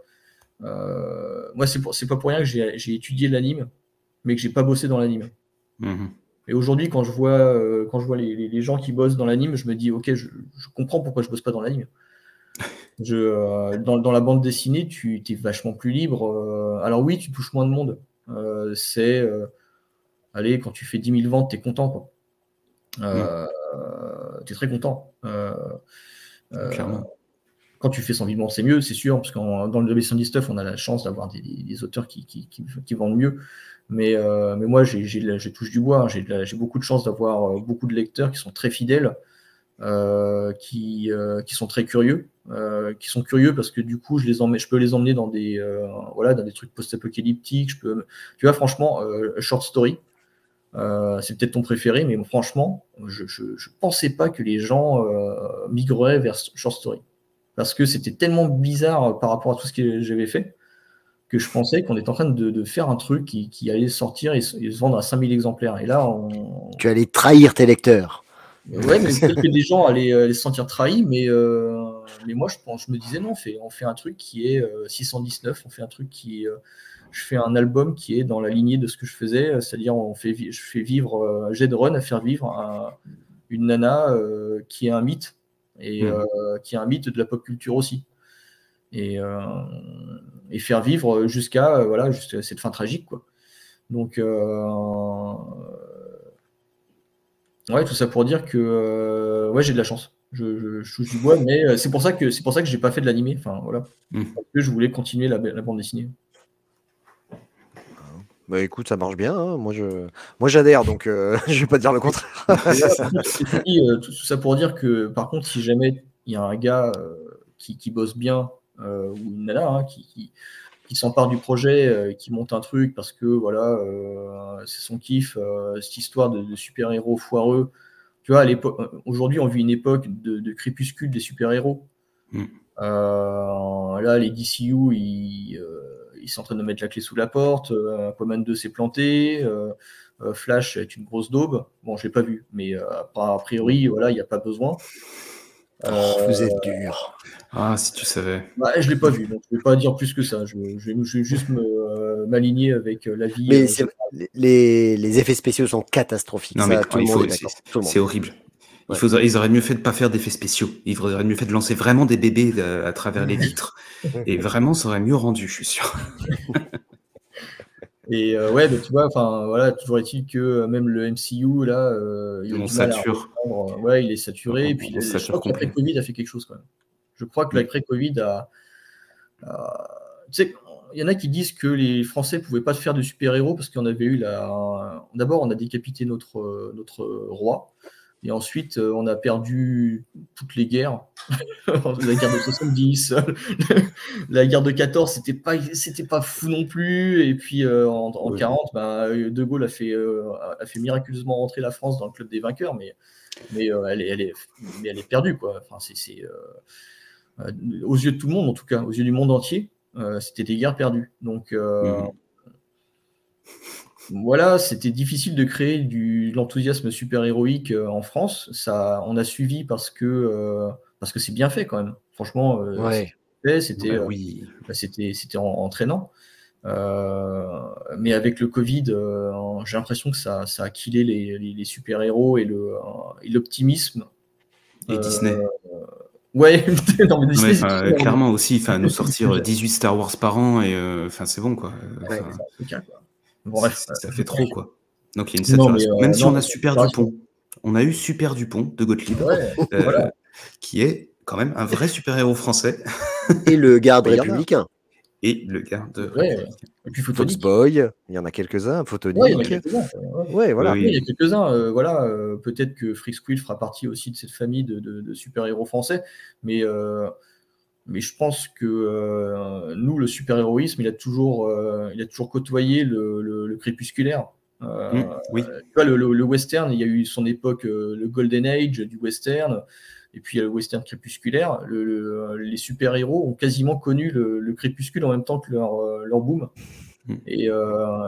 euh, moi, c'est c'est pas pour rien que j'ai j'ai étudié l'anime, mais que j'ai pas bossé dans l'anime. Mhm. Et aujourd'hui, quand je vois, euh, quand je vois les, les- les gens qui bossent dans l'anime, je me dis, ok, je, je comprends pourquoi je bosse pas dans l'anime. <laughs> Je, euh, dans, dans la bande dessinée, tu es vachement plus libre. euh, alors oui, tu touches moins de monde. C'est, allez, quand tu fais 10 000 ventes, tu es content. Quoi. Euh, tu es très content. Euh, euh, Clairement. quand tu fais 100 000 ventes, c'est mieux, c'est sûr, parce que dans le WC Stuff, on a la chance d'avoir des, des- des auteurs qui, qui, qui- qui vendent mieux. Mais, euh, mais moi, j'ai, touche du bois. hein. J'ai, beaucoup de chance d'avoir euh, beaucoup de lecteurs qui sont très fidèles, euh, qui, euh, qui sont très curieux, euh, qui sont curieux parce que du coup, je, les emmène, je peux les emmener dans des, euh, voilà, dans des trucs post-apocalyptiques. Je peux, tu vois, franchement, euh, Short Story, euh, c'est peut-être ton préféré, mais franchement, je ne pensais pas que les gens euh, migreraient vers Short Story. Parce que c'était tellement bizarre par rapport à tout ce que j'avais fait que je pensais qu'on était en train de, de faire un truc qui, qui allait sortir et, se et se vendre à 5000 exemplaires. Et là, on... Tu allais trahir tes lecteurs. Ouais, mais peut-être que des gens allaient, allaient se sentir trahis, mais, euh, mais moi, je, pense, je me disais non, on fait, on fait un truc qui est euh, 619, on fait un truc qui est, euh, je fais un album qui est dans la lignée de ce que je faisais, c'est-à-dire on fait, je fais vivre euh, Jedron à faire vivre un- une nana euh, qui est un mythe et Mhm. euh, qui est un mythe de la pop culture aussi. Et, euh, et faire vivre jusqu'à voilà, cette fin tragique. Quoi. Donc, ouais, tout ça pour dire que ouais, j'ai de la chance. Je, je, je touche du bois, mais c'est pour ça que c'est pour ça que j'ai pas fait de l'animé. Enfin voilà, Mm. parce que je voulais continuer la, la bande dessinée. Bah écoute, ça marche bien. hein. Moi, je, moi, j'adhère, donc euh, <laughs> je vais pas dire le contraire. Dit, euh, tout, tout ça pour dire que, par contre, si jamais il y a un gars euh, qui, qui bosse bien, euh, ou une nana, hein, qui, qui, qui s'empare du projet, euh, qui monte un truc parce que voilà, euh, c'est son kiff, euh, cette histoire de, de super-héros foireux. Tu vois, à l'époque, aujourd'hui, on vit une époque de, de crépuscule des super-héros. Mm. Euh, là, les DCU, ils, euh, ils sont en train de mettre la clé sous la porte. Euh, Aquaman 2 s'est planté. euh, euh, Flash est une grosse daube. Bon, je l'ai pas vu, mais euh, a priori, voilà, il n'y a pas besoin. Oh, vous êtes dur. Ah, si tu savais. bah, je l'ai pas vu, donc je vais pas dire plus que ça. Je, je vais, je vais juste euh, m'aligner avec euh, l'avis. Mais euh, les, les effets spéciaux sont catastrophiques. Non, ça, mais tout il monde faut-. C'est horrible. Il Ouais. faudrait- ils auraient mieux fait de pas faire d'effets spéciaux. Ils auraient mieux fait de lancer vraiment des bébés euh, à travers les vitres. Et vraiment, ça aurait mieux rendu, je suis sûr. <laughs> Et euh, ouais, tu vois, enfin voilà, toujours est-il que euh, même le MCU là, euh, il On sature. Ouais, il est saturé. On- et puis on je crois. Covid a fait quelque chose quand même. Je crois que l'après-Covid a. a- tu sais, il y en a qui disent que les Français ne pouvaient pas faire de super-héros parce qu'on avait eu la. D'abord, on a décapité notre, notre roi. Et ensuite, euh, on a perdu toutes les guerres. <laughs> la guerre de 70, <laughs> la guerre de 14, c'était pas, c'était pas fou non plus. Et puis euh, en, en Oui. 40, bah, De Gaulle a fait, euh, a fait miraculeusement rentrer la France dans le club des vainqueurs, mais, mais, euh, elle, est, elle, est, mais elle est perdue. Quoi. Enfin, c'est, c'est, euh, euh, aux yeux de tout le monde, en tout cas, aux yeux du monde entier, euh, c'était des guerres perdues. Donc euh, Mhm. Voilà, c'était difficile de créer du, de l'enthousiasme super-héroïque euh, en France. Ça, on a suivi parce que euh, parce que c'est bien fait quand même. Franchement, euh, Ouais. c'était Bah oui. bah, c'était c'était en- entraînant. Euh, mais avec le Covid, j'ai l'impression que ça, ça a killé les, les- les super-héros et le et l'optimisme. Et Disney. Ouais, <laughs> non, mais Disney, clairement aussi, enfin, nous sortir <laughs> super. 18 Star Wars par an, et euh, enfin, c'est bon, quoi. Ouais, bref, ça, ça fait trop, quoi. Donc il y a une saturation. euh, Même si non, on a Super. Dupont, on a eu Super Dupont de Gottlieb, Ouais, euh, <laughs> voilà. qui est quand même un vrai super-héros français, Et le garde <laughs> républicain. et le garde. Ouais. Et puis Photonique. Foxboy, il y en a quelques-uns, Photonique. Ouais, il y en a quelques-uns. ouais. Ouais, voilà. Oui. Il y a quelques-uns. euh, voilà, euh, peut-être que Freak Squill fera partie aussi de cette famille de, de- de super-héros français, mais euh, mais je pense que euh, nous, le super-héroïsme, il a toujours euh, il a toujours côtoyé le, le- le crépusculaire. Euh, Mmh, oui. Tu vois, le, western, il y a eu son époque, le golden age du western, et puis il y a le western crépusculaire. Le- le- les super-héros ont quasiment connu le, le crépuscule en même temps que leur, leur boom. Mm. Et,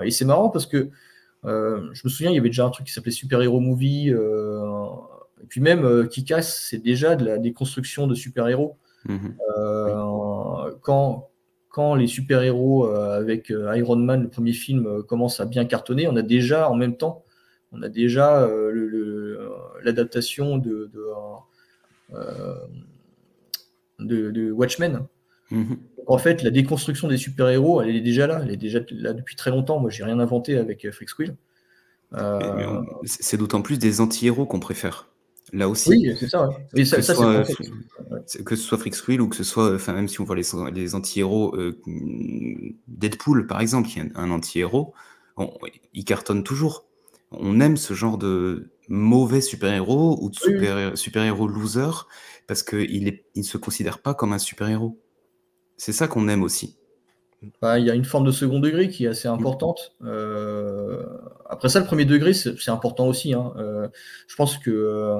et c'est marrant parce que je me souviens, il y avait déjà un truc qui s'appelait Super Hero Movie. et puis même Kick-Ass, c'est déjà de la déconstruction de super-héros. Mhm. Euh, quand, quand les super-héros euh, avec euh, Iron Man, le premier film, commencent à bien cartonner, on a déjà en même temps, on a déjà l'adaptation de, de, de- de Watchmen. Mhm. En fait, la déconstruction des super-héros, elle est déjà là, elle est déjà là depuis très longtemps. Moi, j'ai rien inventé avec Freak Squill. Euh, c'est d'autant plus des anti-héros qu'on préfère. Là aussi. oui, c'est ça. ouais. Et ça, que, ça, soit. Ouais. que ce soit Freak Squill ou que ce soit, enfin, même si on voit les, les anti-héros, euh, Deadpool par exemple, qui est un, anti-héros, on- il cartonne toujours. On aime ce genre de mauvais super-héros ou de Oui, oui. super- super-héros loser parce qu'il ne il se considère pas comme un super-héros. C'est ça qu'on aime aussi. Bah, il y a une forme de second degré qui est assez importante. Euh, après ça, le premier degré, c'est important aussi. hein. Euh, je pense que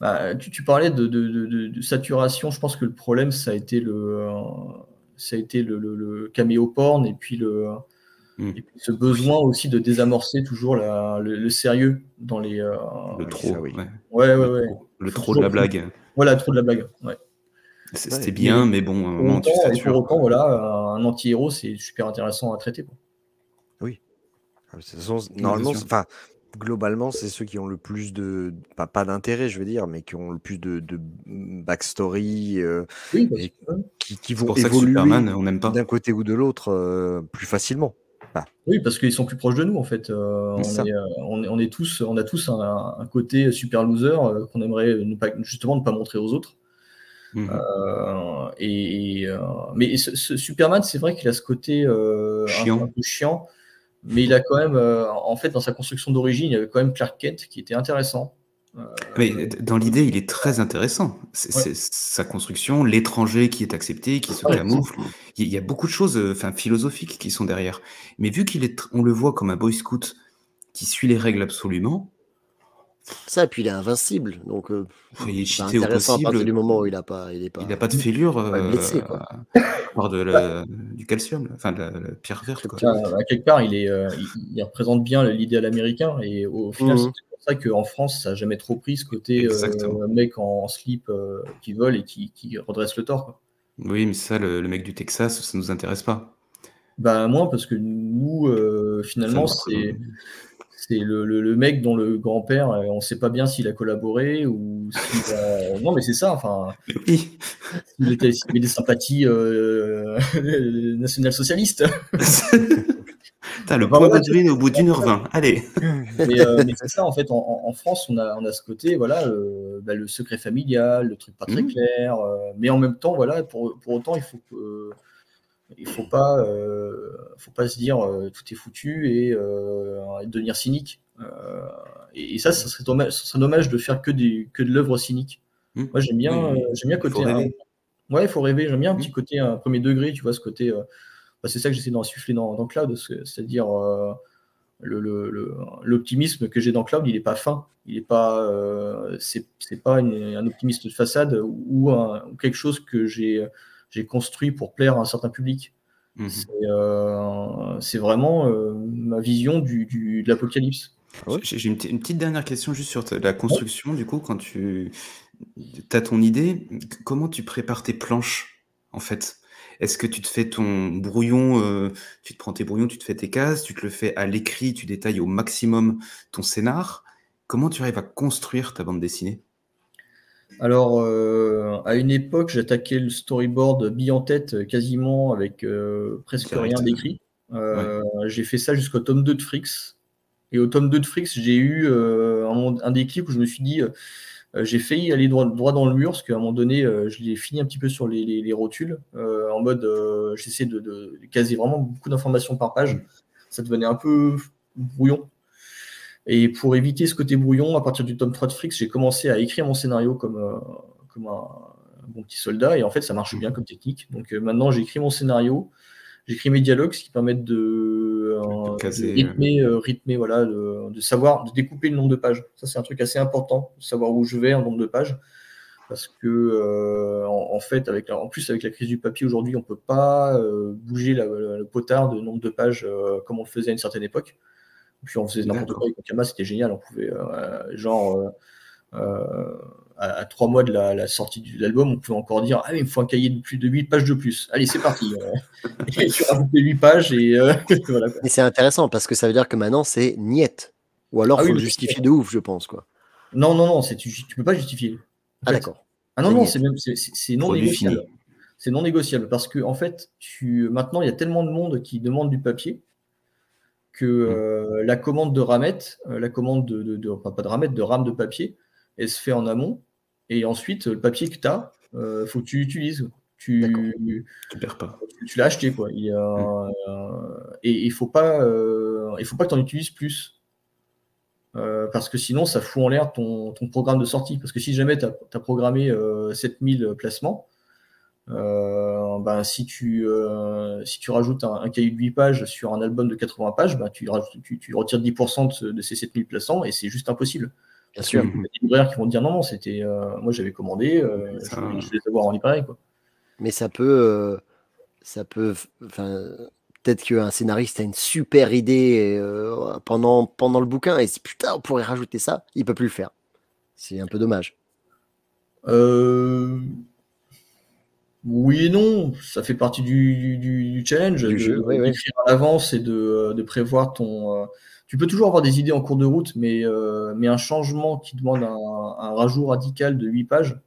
bah, tu, tu parlais de, de- de- de- de saturation. Je pense que le problème, ça a été le, ça a été le, le- le caméo porn et puis le, Mm. et puis ce besoin aussi de désamorcer toujours la- le, le sérieux dans les. euh, Le oui, trop, ça, oui. ouais. ouais, ouais, le, trop, le Faut trop de la blague. Voilà, trop de la blague. Ouais. C'était bien, mais bon, un Pour moment, tu autant, et satures. pour autant, voilà, un anti-héros, c'est super intéressant à traiter. quoi. Ah, de toute façon, normalement, enfin, globalement, c'est ceux qui ont le plus de, pas, pas d'intérêt, je veux dire, mais qui ont le plus de, de backstory, euh, Oui, parce Et- que- qui, qui vont pour ça que évoluer Superman, on n'aime pas. Bah, d'un côté ou de l'autre euh, plus facilement. Oui, parce qu'ils sont plus proches de nous en fait. Euh, on, est, euh, on, est, on est tous, on a tous un, un côté super loser euh, qu'on aimerait ne pas, justement ne pas montrer aux autres. Mhm. Euh, et, et, euh, mais ce, ce Superman, c'est vrai qu'il a ce côté euh, Chiant. Un, peu chiant, mais il a quand même, euh, en fait, dans sa construction d'origine, il y avait quand même Clark Kent qui était intéressant. Euh, Mais dans l'idée, il est très intéressant. C'est Ouais. sa construction, l'étranger qui est accepté, qui se Ouais, camoufle. Il y, a beaucoup de choses euh, enfin, philosophiques qui sont derrière. Mais vu qu'il est, on le voit comme un boy scout qui suit les règles absolument, Ça, et puis il est invincible. Donc, euh, il est cheaté au intéressant à partir possible. du moment où il a pas, il est pas. Il n'a pas de fêlure euh, blessé, quoi. par de la- du calcium, enfin de la, la pierre verte. Quoi. Tiens, à quelque part, il, est, euh, il, il représente bien l'idéal américain et au final, Mhm. c'est pour ça qu'en France, ça n'a jamais trop pris ce côté euh, mec en slip euh, qui vole et qui, qui redresse le tort. quoi. Oui, mais ça, le, le mec du Texas, ça nous intéresse pas. Bah, moins parce que nous, euh, finalement, c'est c'est le, le- le mec dont le grand-père, euh, on ne sait pas bien s'il a collaboré ou s'il a... <laughs> Non, mais c'est ça, enfin, Oui. s'il était- s'il avait des sympathies euh, <laughs> national-socialistes. <laughs> T'as le point Godwin au bout d'une heure vingt. Allez. Mais, euh, mais c'est ça, en fait, en, en France, on a, on a ce côté, voilà, euh, bah, le secret familial, le truc pas très Mhm. clair, euh, mais en même temps, voilà, pour, pour autant, il faut que, il faut pas, euh, faut pas se dire euh, tout est foutu et, euh, et devenir cynique. Et, et ça, ça serait dommage, ça serait dommage de faire que, des, que de l'œuvre cynique. Mhm. Moi, j'aime bien, euh, j'aime bien côté. rêver. ouais, il faut rêver. J'aime bien un petit côté, un premier degré, tu vois, ce côté. bah, c'est ça que j'essaie d'insuffler dans, dans Cloud, c'est- c'est-à-dire euh, le- le- le- l'optimisme que j'ai dans Cloud, il n'est pas fin. Il est pas, euh, c'est c'est pas une- un optimiste de façade ou, un- ou quelque chose que j'ai j'ai construit pour plaire à un certain public. Mhm. C'est euh, c'est vraiment euh, ma vision du, du- de l'apocalypse. Ouais. J'ai une, petite- une petite dernière question juste sur la construction. Du coup, quand tu as ton idée, comment tu prépares tes planches en fait? Est-ce que tu te fais ton brouillon, euh, tu te prends tes brouillons, tu te fais tes cases, tu te le fais à l'écrit, tu détailles au maximum ton scénar? Comment tu arrives à construire ta bande dessinée? Alors, euh, à une époque, j'attaquais le storyboard bille en tête euh, quasiment avec euh, presque rien d'écrit. Euh, J'ai fait ça jusqu'au tome 2 de Frix. Et au tome 2 de Frix, j'ai eu un, un déclic où je me suis dit, j'ai failli aller droit, droit dans le mur, parce qu'à un moment donné, je l'ai fini un petit peu sur les, les- les rotules, en mode, j'essaie de, de caser vraiment beaucoup d'informations par page. Ça devenait un peu brouillon. Et pour éviter ce côté brouillon, à partir du tome 3 de Frix, j'ai commencé à écrire mon scénario comme, euh, comme un, un bon petit soldat, et en fait, ça marche bien comme technique. Donc euh, maintenant, j'écris mon scénario, j'écris mes dialogues, ce qui permettent de, euh, De rythmer, rythmer, voilà, de, de savoir, de découper le nombre de pages. Ça, c'est un truc assez important, de savoir où je vais en nombre de pages. Parce que, en, en fait, avec en plus, avec la crise du papier aujourd'hui, on peut pas bouger la- le potard de nombre de pages comme on le faisait à une certaine époque. Puis on faisait n'importe quoi avec Okama, c'était génial. On pouvait, euh, genre, euh, euh, à, à trois mois de la, la sortie de l'album, on pouvait encore dire Ah, mais il me faut un cahier de plus de 8 pages de plus. Allez, c'est parti. <laughs> <laughs> Et tu rajoutes les 8 pages <laughs> et voilà. quoi. C'est intéressant parce que ça veut dire que maintenant c'est niette. Ou alors Ah faut oui, le justifier de ouf, je pense. Quoi. Non, non, non, tu, tu peux pas justifier. Ah d'accord. Ah non, non, c'est même c'est, non négociable. C'est non négociable parce que en fait, tu maintenant il y a tellement de monde qui demande du papier que euh, la commande de ramette, euh, la commande de, de, de- enfin, pas de ramette, de rame de papier, elle se fait en amont et ensuite le papier que tu as, il faut que tu l'utilises. Tu, Tu perds pas. tu l'as acheté quoi. Il a, euh, et il faut pas, euh, il faut pas que tu en utilises plus. Euh, parce que sinon, ça fout en l'air ton, ton programme de sortie. Parce que si jamais tu as, programmé euh, 7000 placements, euh, ben, si, tu, euh, si tu rajoutes un, un cahier de 8 pages sur un album de 80 pages, ben, tu, rajoutes- tu, tu retires 10% de, ce- de ces 7000 placements et c'est juste impossible. Bien sûr. Il y a des libraires qui vont te dire non, non, c'était, euh, moi j'avais commandé, euh, Ça- je, voulais les avoir en librairie. Quoi. Mais ça peut, euh, ça peut, enfin, peut-être qu'un scénariste a une super idée euh, pendant, pendant le bouquin et si putain on pourrait rajouter ça, il peut plus le faire. C'est un peu dommage. Euh, Oui et non, ça fait partie du, du- du challenge Du de, jeu, oui, oui. d'écrire à l'avance et de, de prévoir ton. euh, Tu peux toujours avoir des idées en cours de route, mais, euh, mais un changement qui demande un, un rajout radical de 8 pages,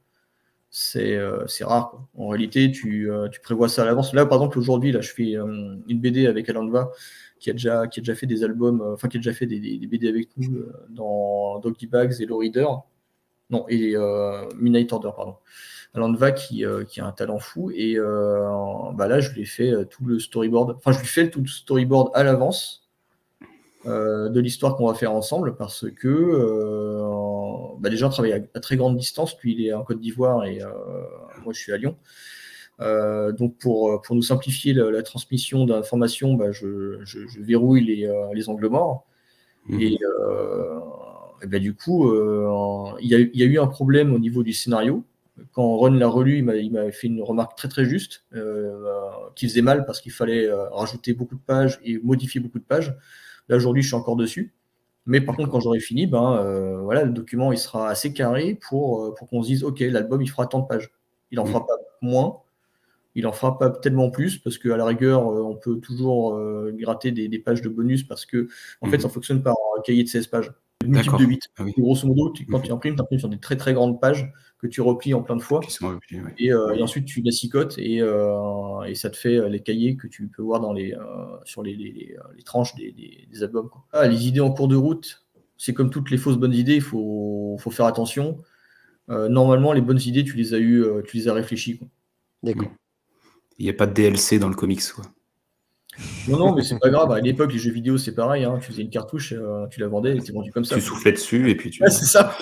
c'est euh, rare. quoi. En réalité, tu, euh, tu prévois ça à l'avance. Là, par exemple, aujourd'hui, là, je fais euh, une BD avec Alanva qui a déjà, qui a déjà fait des albums, euh, enfin, qui a déjà fait des, des- des BD avec nous euh, dans Doggy Bags et Low Reader. Non, et euh, Midnight Order, pardon. Alanva qui, euh, qui a un talent fou et euh, bah là je lui ai fait euh, tout le storyboard, enfin je lui fais tout le storyboard à l'avance de l'histoire qu'on va faire ensemble parce que bah, déjà on travaille à, à très grande distance, lui il est en Côte d'Ivoire et moi je suis à Lyon. Euh, donc pour, pour nous simplifier la, la transmission d'informations, bah, je, je- je verrouille les, euh, les angles morts. Mhm. Et, euh, et ben, du coup, il y, y a eu un problème au niveau du scénario. Quand Ron l'a relu, il m'a- il m'avait fait une remarque très très juste, euh, qui faisait mal parce qu'il fallait euh, rajouter beaucoup de pages et modifier beaucoup de pages. Là aujourd'hui, je suis encore dessus. Mais par contre, quand j'aurai fini, ben euh, voilà, le document il sera assez carré pour, pour qu'on se dise, ok, l'album il fera tant de pages. Il en fera pas moins, il en fera pas tellement plus parce qu'à la rigueur, on peut toujours gratter des, des pages de bonus parce que en fait, Mhm. ça fonctionne par un cahier de 16 pages. Multiple de 8. Ah oui. Grosso modo, tu- quand Mhm. tu imprimes, tu imprimes sur des très très grandes pages que tu replies en plein de fois. Ouais. Et, euh, et ensuite, tu l'assicotes et, euh, et ça te fait euh, les cahiers que tu peux voir dans les, euh, sur les, les- les, les tranches des, des- des albums. quoi. Ah, les idées en cours de route, c'est comme toutes les fausses bonnes idées, il faut, faut faire attention. Euh, normalement, les bonnes idées, tu les as eues, euh, tu les as réfléchies. quoi. D'accord. Il n'y a pas de DLC dans le comics, quoi. Non, non, mais c'est pas grave. À l'époque, les jeux vidéo, c'est pareil. hein. Tu faisais une cartouche, euh, tu la vendais, elle était vendue comme ça. Tu soufflais dessus et puis tu. Ouais, c'est ça.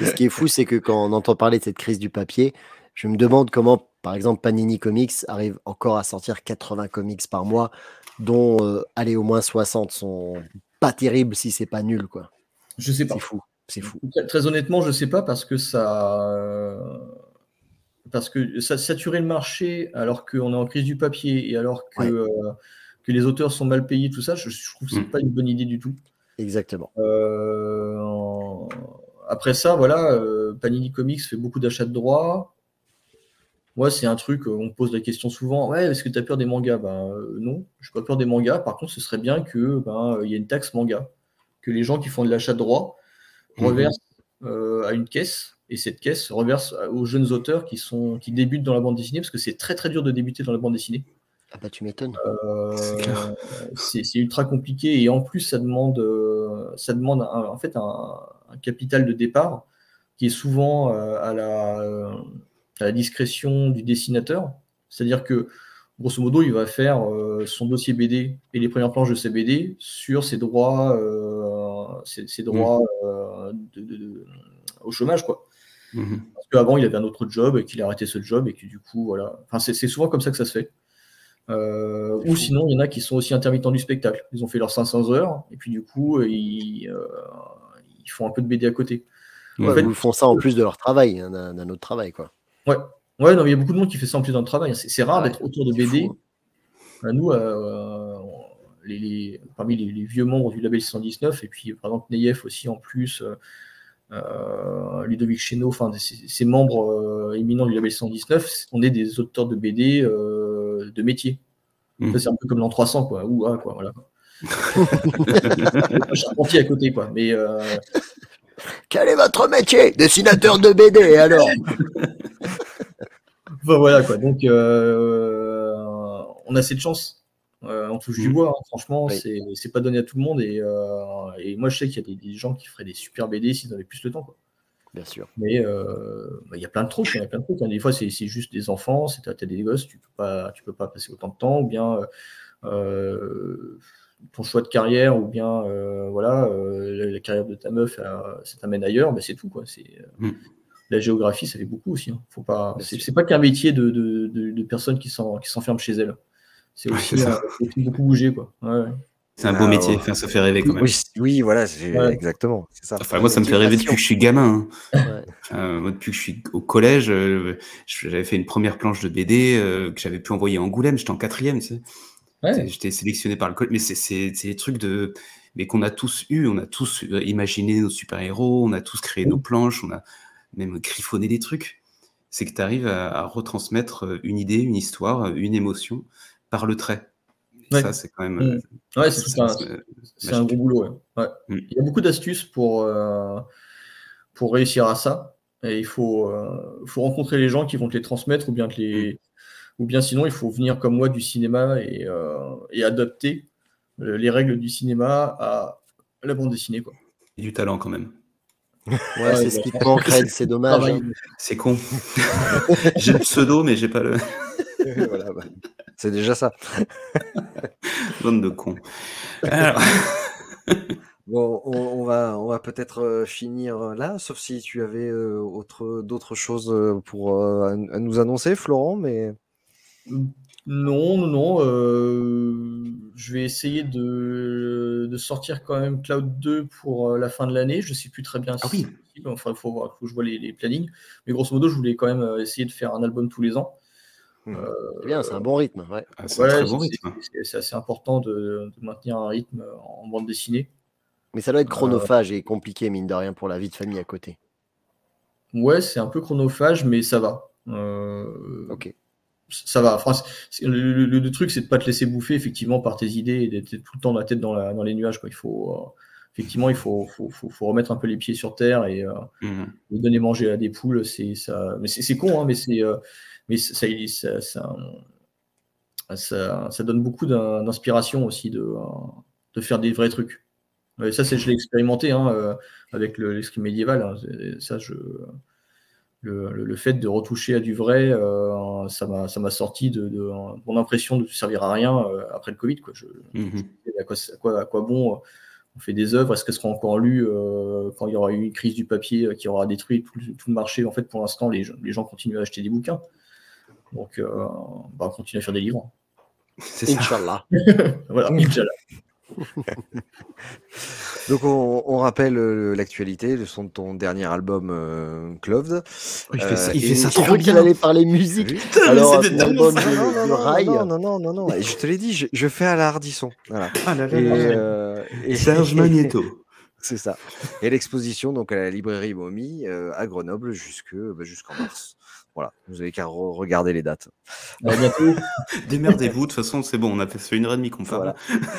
Et ce qui est fou, c'est que quand on entend parler de cette crise du papier, je me demande comment, par exemple, Panini Comics arrive encore à sortir 80 comics par mois, dont, euh, allez, au moins 60 sont pas terribles si c'est pas nul, quoi. Je sais pas. C'est fou, c'est fou. Très, très honnêtement, je sais pas parce que ça. Parce que ça saturait le marché alors qu'on est en crise du papier et alors que, Ouais. euh, que les auteurs sont mal payés, tout ça, je, je trouve que c'est Mm. pas une bonne idée du tout. Exactement. Euh, en- Après ça, voilà, euh, Panini Comics fait beaucoup d'achats de droits. Moi, c'est un truc, on me pose la question souvent, ouais, est-ce que tu as peur des mangas? Ben non, je n'ai pas peur des mangas. Par contre, ce serait bien que ben, y ait une taxe manga, que les gens qui font de l'achat de droits Mhm. reversent à une caisse, et cette caisse reverse aux jeunes auteurs qui, sont, qui débutent dans la bande dessinée, parce que c'est très très dur de débuter dans la bande dessinée. Ah bah tu m'étonnes. Euh, C'est ultra compliqué et en plus ça demande, euh, ça demande un- en fait un, un capital de départ qui est souvent euh, à, la, euh, à la discrétion du dessinateur. C'est-à-dire que grosso modo il va faire euh, son dossier BD et les premières planches de ses BD sur ses droits, euh, ses, ses droits euh, de- de- de- au chômage quoi. Mhm. Parce qu'avant, il avait un autre job et qu'il a arrêté ce job et que du coup, voilà. Enfin, c'est souvent comme ça que ça se fait. Euh, ou sinon, il y en a qui sont aussi intermittents du spectacle. Ils ont fait leurs 500 heures et puis du coup, ils, euh, ils font un peu de BD à côté. Ouais, En fait- Ou ils font ça en plus de leur travail, hein, d'un d'un autre travail, quoi. Ouais, non, mais il y a beaucoup de monde qui fait ça en plus dans le travail. C'est c'est rare Ouais, d'être auteur de BD. fou, Euh, Nous, euh, les, les- parmi les, les vieux membres du label 119, et puis par exemple Neyef aussi en plus, euh, euh, Ludovic Chéneau, enfin ces membres euh, éminents du label 119, on est des auteurs de BD euh, de métier. Mm. Ça, C'est un peu comme l'an 300, quoi. Ou ah, quoi, voilà. <laughs> Charpentier à côté, quoi. Mais euh, Quel est votre métier? Dessinateur de BD, alors <laughs> Enfin, voilà quoi. Donc euh, on a cette chance. Euh, on touche du Mm. bois, hein. franchement, Oui. c'est pas donné à tout le monde. Et, euh, et moi, je sais qu'il y a des, des gens qui feraient des super BD s'ils avaient plus le temps. Quoi. Bien sûr. Mais euh, bah, il y a plein de trucs. Il y a plein de trucs. hein. Des fois, c'est juste des enfants, c'est t'as t'as des gosses, tu peux pas, tu peux pas passer autant de temps, ou bien euh, ton choix de carrière, ou bien voilà, la, la carrière de ta meuf, ça t'amène ailleurs. Bah, c'est tout quoi. Mm. la géographie, ça fait beaucoup aussi. hein. Faut pas. C'est pas qu'un métier de, de, de, de personnes qui s'enferment chez elles. C'est Ouais, aussi, c'est ça. euh, beaucoup bouger quoi. Ouais. C'est un Ah, beau métier, ouais. enfin, ça fait rêver quand même. Oui, oui, voilà, Ouais. exactement. Ça. Enfin, moi, ça me fait rêver depuis que je suis gamin. hein. Ouais. Enfin, moi, depuis que je suis au collège, euh, j'avais fait une première planche de BD euh, que j'avais pu envoyer à Angoulême. J'étais en quatrième, tu sais. Ouais. J'étais sélectionné par le collège. Mais c'est- des trucs de. Mais qu'on a tous eu. On a tous euh, imaginé nos super-héros. On a tous créé nos planches. On a même griffonné des trucs. C'est que tu arrives à, à retransmettre euh, une idée, une histoire, une émotion par le trait. Ouais. Ça, c'est quand même. Mm. euh, Ouais, c'est un, gros boulot. ouais. Ouais. Mm. Il y a beaucoup d'astuces pour, euh, pour réussir à ça. Et il faut, euh, faut rencontrer les gens qui vont te les transmettre, ou bien, te les, ou bien sinon, il faut venir comme moi du cinéma et, euh, et adapter les règles du cinéma à la bande dessinée. Quoi. et du talent quand même. Ouais, c'est ce qui te manque, c'est dommage. Hein. C'est con. <laughs> j'ai le pseudo, mais j'ai pas le. <laughs> Voilà, bah, c'est déjà ça. <laughs> Bande de cons. Alors, <laughs> Bon, on, on va, on va peut-être euh, finir euh, là, sauf si tu avais euh, autre, d'autres choses pour à, à nous annoncer, Florent. Mais Non, non, non. euh, je vais essayer de, de sortir quand même Cloud 2 pour la fin de l'année. Je ne sais plus très bien Ah si oui. c'est possible. Enfin, il faut, voir, faut que je vois les, les plannings. Mais grosso modo, je voulais quand même essayer de faire un album tous les ans. C'est bien, c'est un bon rythme. Ouais. ah, c'est Ouais, bon assez important de, de maintenir un rythme en bande dessinée. Mais ça doit être chronophage et compliqué, mine de rien, pour la vie de famille à côté. Ouais, c'est un peu chronophage, mais ça va. Euh, Ok. ça va. Enfin, le, le- le truc, c'est de pas te laisser bouffer effectivement par tes idées et d'être tout le temps la tête dans, la, dans les nuages. Quoi. Il faut, euh, effectivement, il faut, faut, faut, faut remettre un peu les pieds sur terre et, euh, Mhm. et donner manger à des poules. C'est ça. Mais c'est c'est con, hein, mais c'est, euh, mais ça, ça, ça, ça, ça donne beaucoup d'in- d'inspiration aussi de, de faire des vrais trucs. Ouais, ça, c'est, je l'ai expérimenté hein, euh, avec le, l'escrime médiéval. hein. Ça, je, le, le- le fait de retoucher à du vrai, euh, ça, m'a, sorti de, de mon impression de ne servir à rien euh, après le Covid. Quoi. Je, Mhm. à quoi, à quoi, à quoi bon euh, on fait des œuvres? Est-ce qu'elles seront encore lues quand il y aura eu une crise du papier qui aura détruit tout, le- tout le marché? En fait, pour l'instant, les gens continuent à acheter des bouquins. Donc, euh, bah, on continue à faire des livres. C'est ça. Inch'Allah. <laughs> Voilà, Inch'Allah. <laughs> Donc on, on rappelle euh, l'actualité, le son de ton dernier album euh, Cloved. Il fait ça, Euh, il fait ça trop bien. allait parler musique. Oui. Alors, mais album de, ça. non, non, de non, rail. non, non, non, non, non. Et je te l'ai dit, je, je fais à la hardisson. Voilà. Ah là là Et, là. euh, et- Serge Magneto. <laughs> C'est ça. Et l'exposition donc à la librairie Momie euh, à Grenoble jusque bah, jusqu'en mars. Voilà, vous avez qu'à re- regarder les dates. <laughs> Démerdez-vous, de toute façon, c'est bon, on a fait ça fait une heure et demie qu'on parle. Voilà.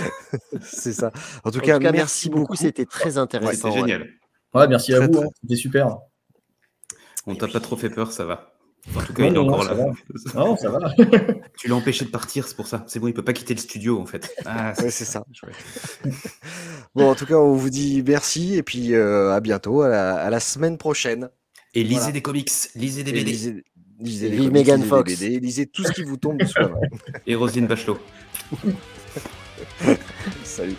<laughs> C'est ça. En tout En cas, tout cas, merci beaucoup. C'était très intéressant. C'était génial. Ouais, merci à vous. très- hein. C'était super. On t'a pas trop fait peur, ça va. En tout cas, Non, il est non, encore ça là. <laughs> Non, ça va. Tu l'as empêché de partir, c'est pour ça. C'est bon, il peut pas quitter le studio, en fait. Ah, Ouais, c'est ça. Bon, en tout cas, on vous dit merci et puis euh, à bientôt, à la, à la semaine prochaine. Et lisez Voilà. des comics, lisez des Et BD. lisez, lisez comics, Megan lisez Fox. les BD, lisez tout ce qui vous tombe main. Et Roselyne Bachelot. <laughs> Salut.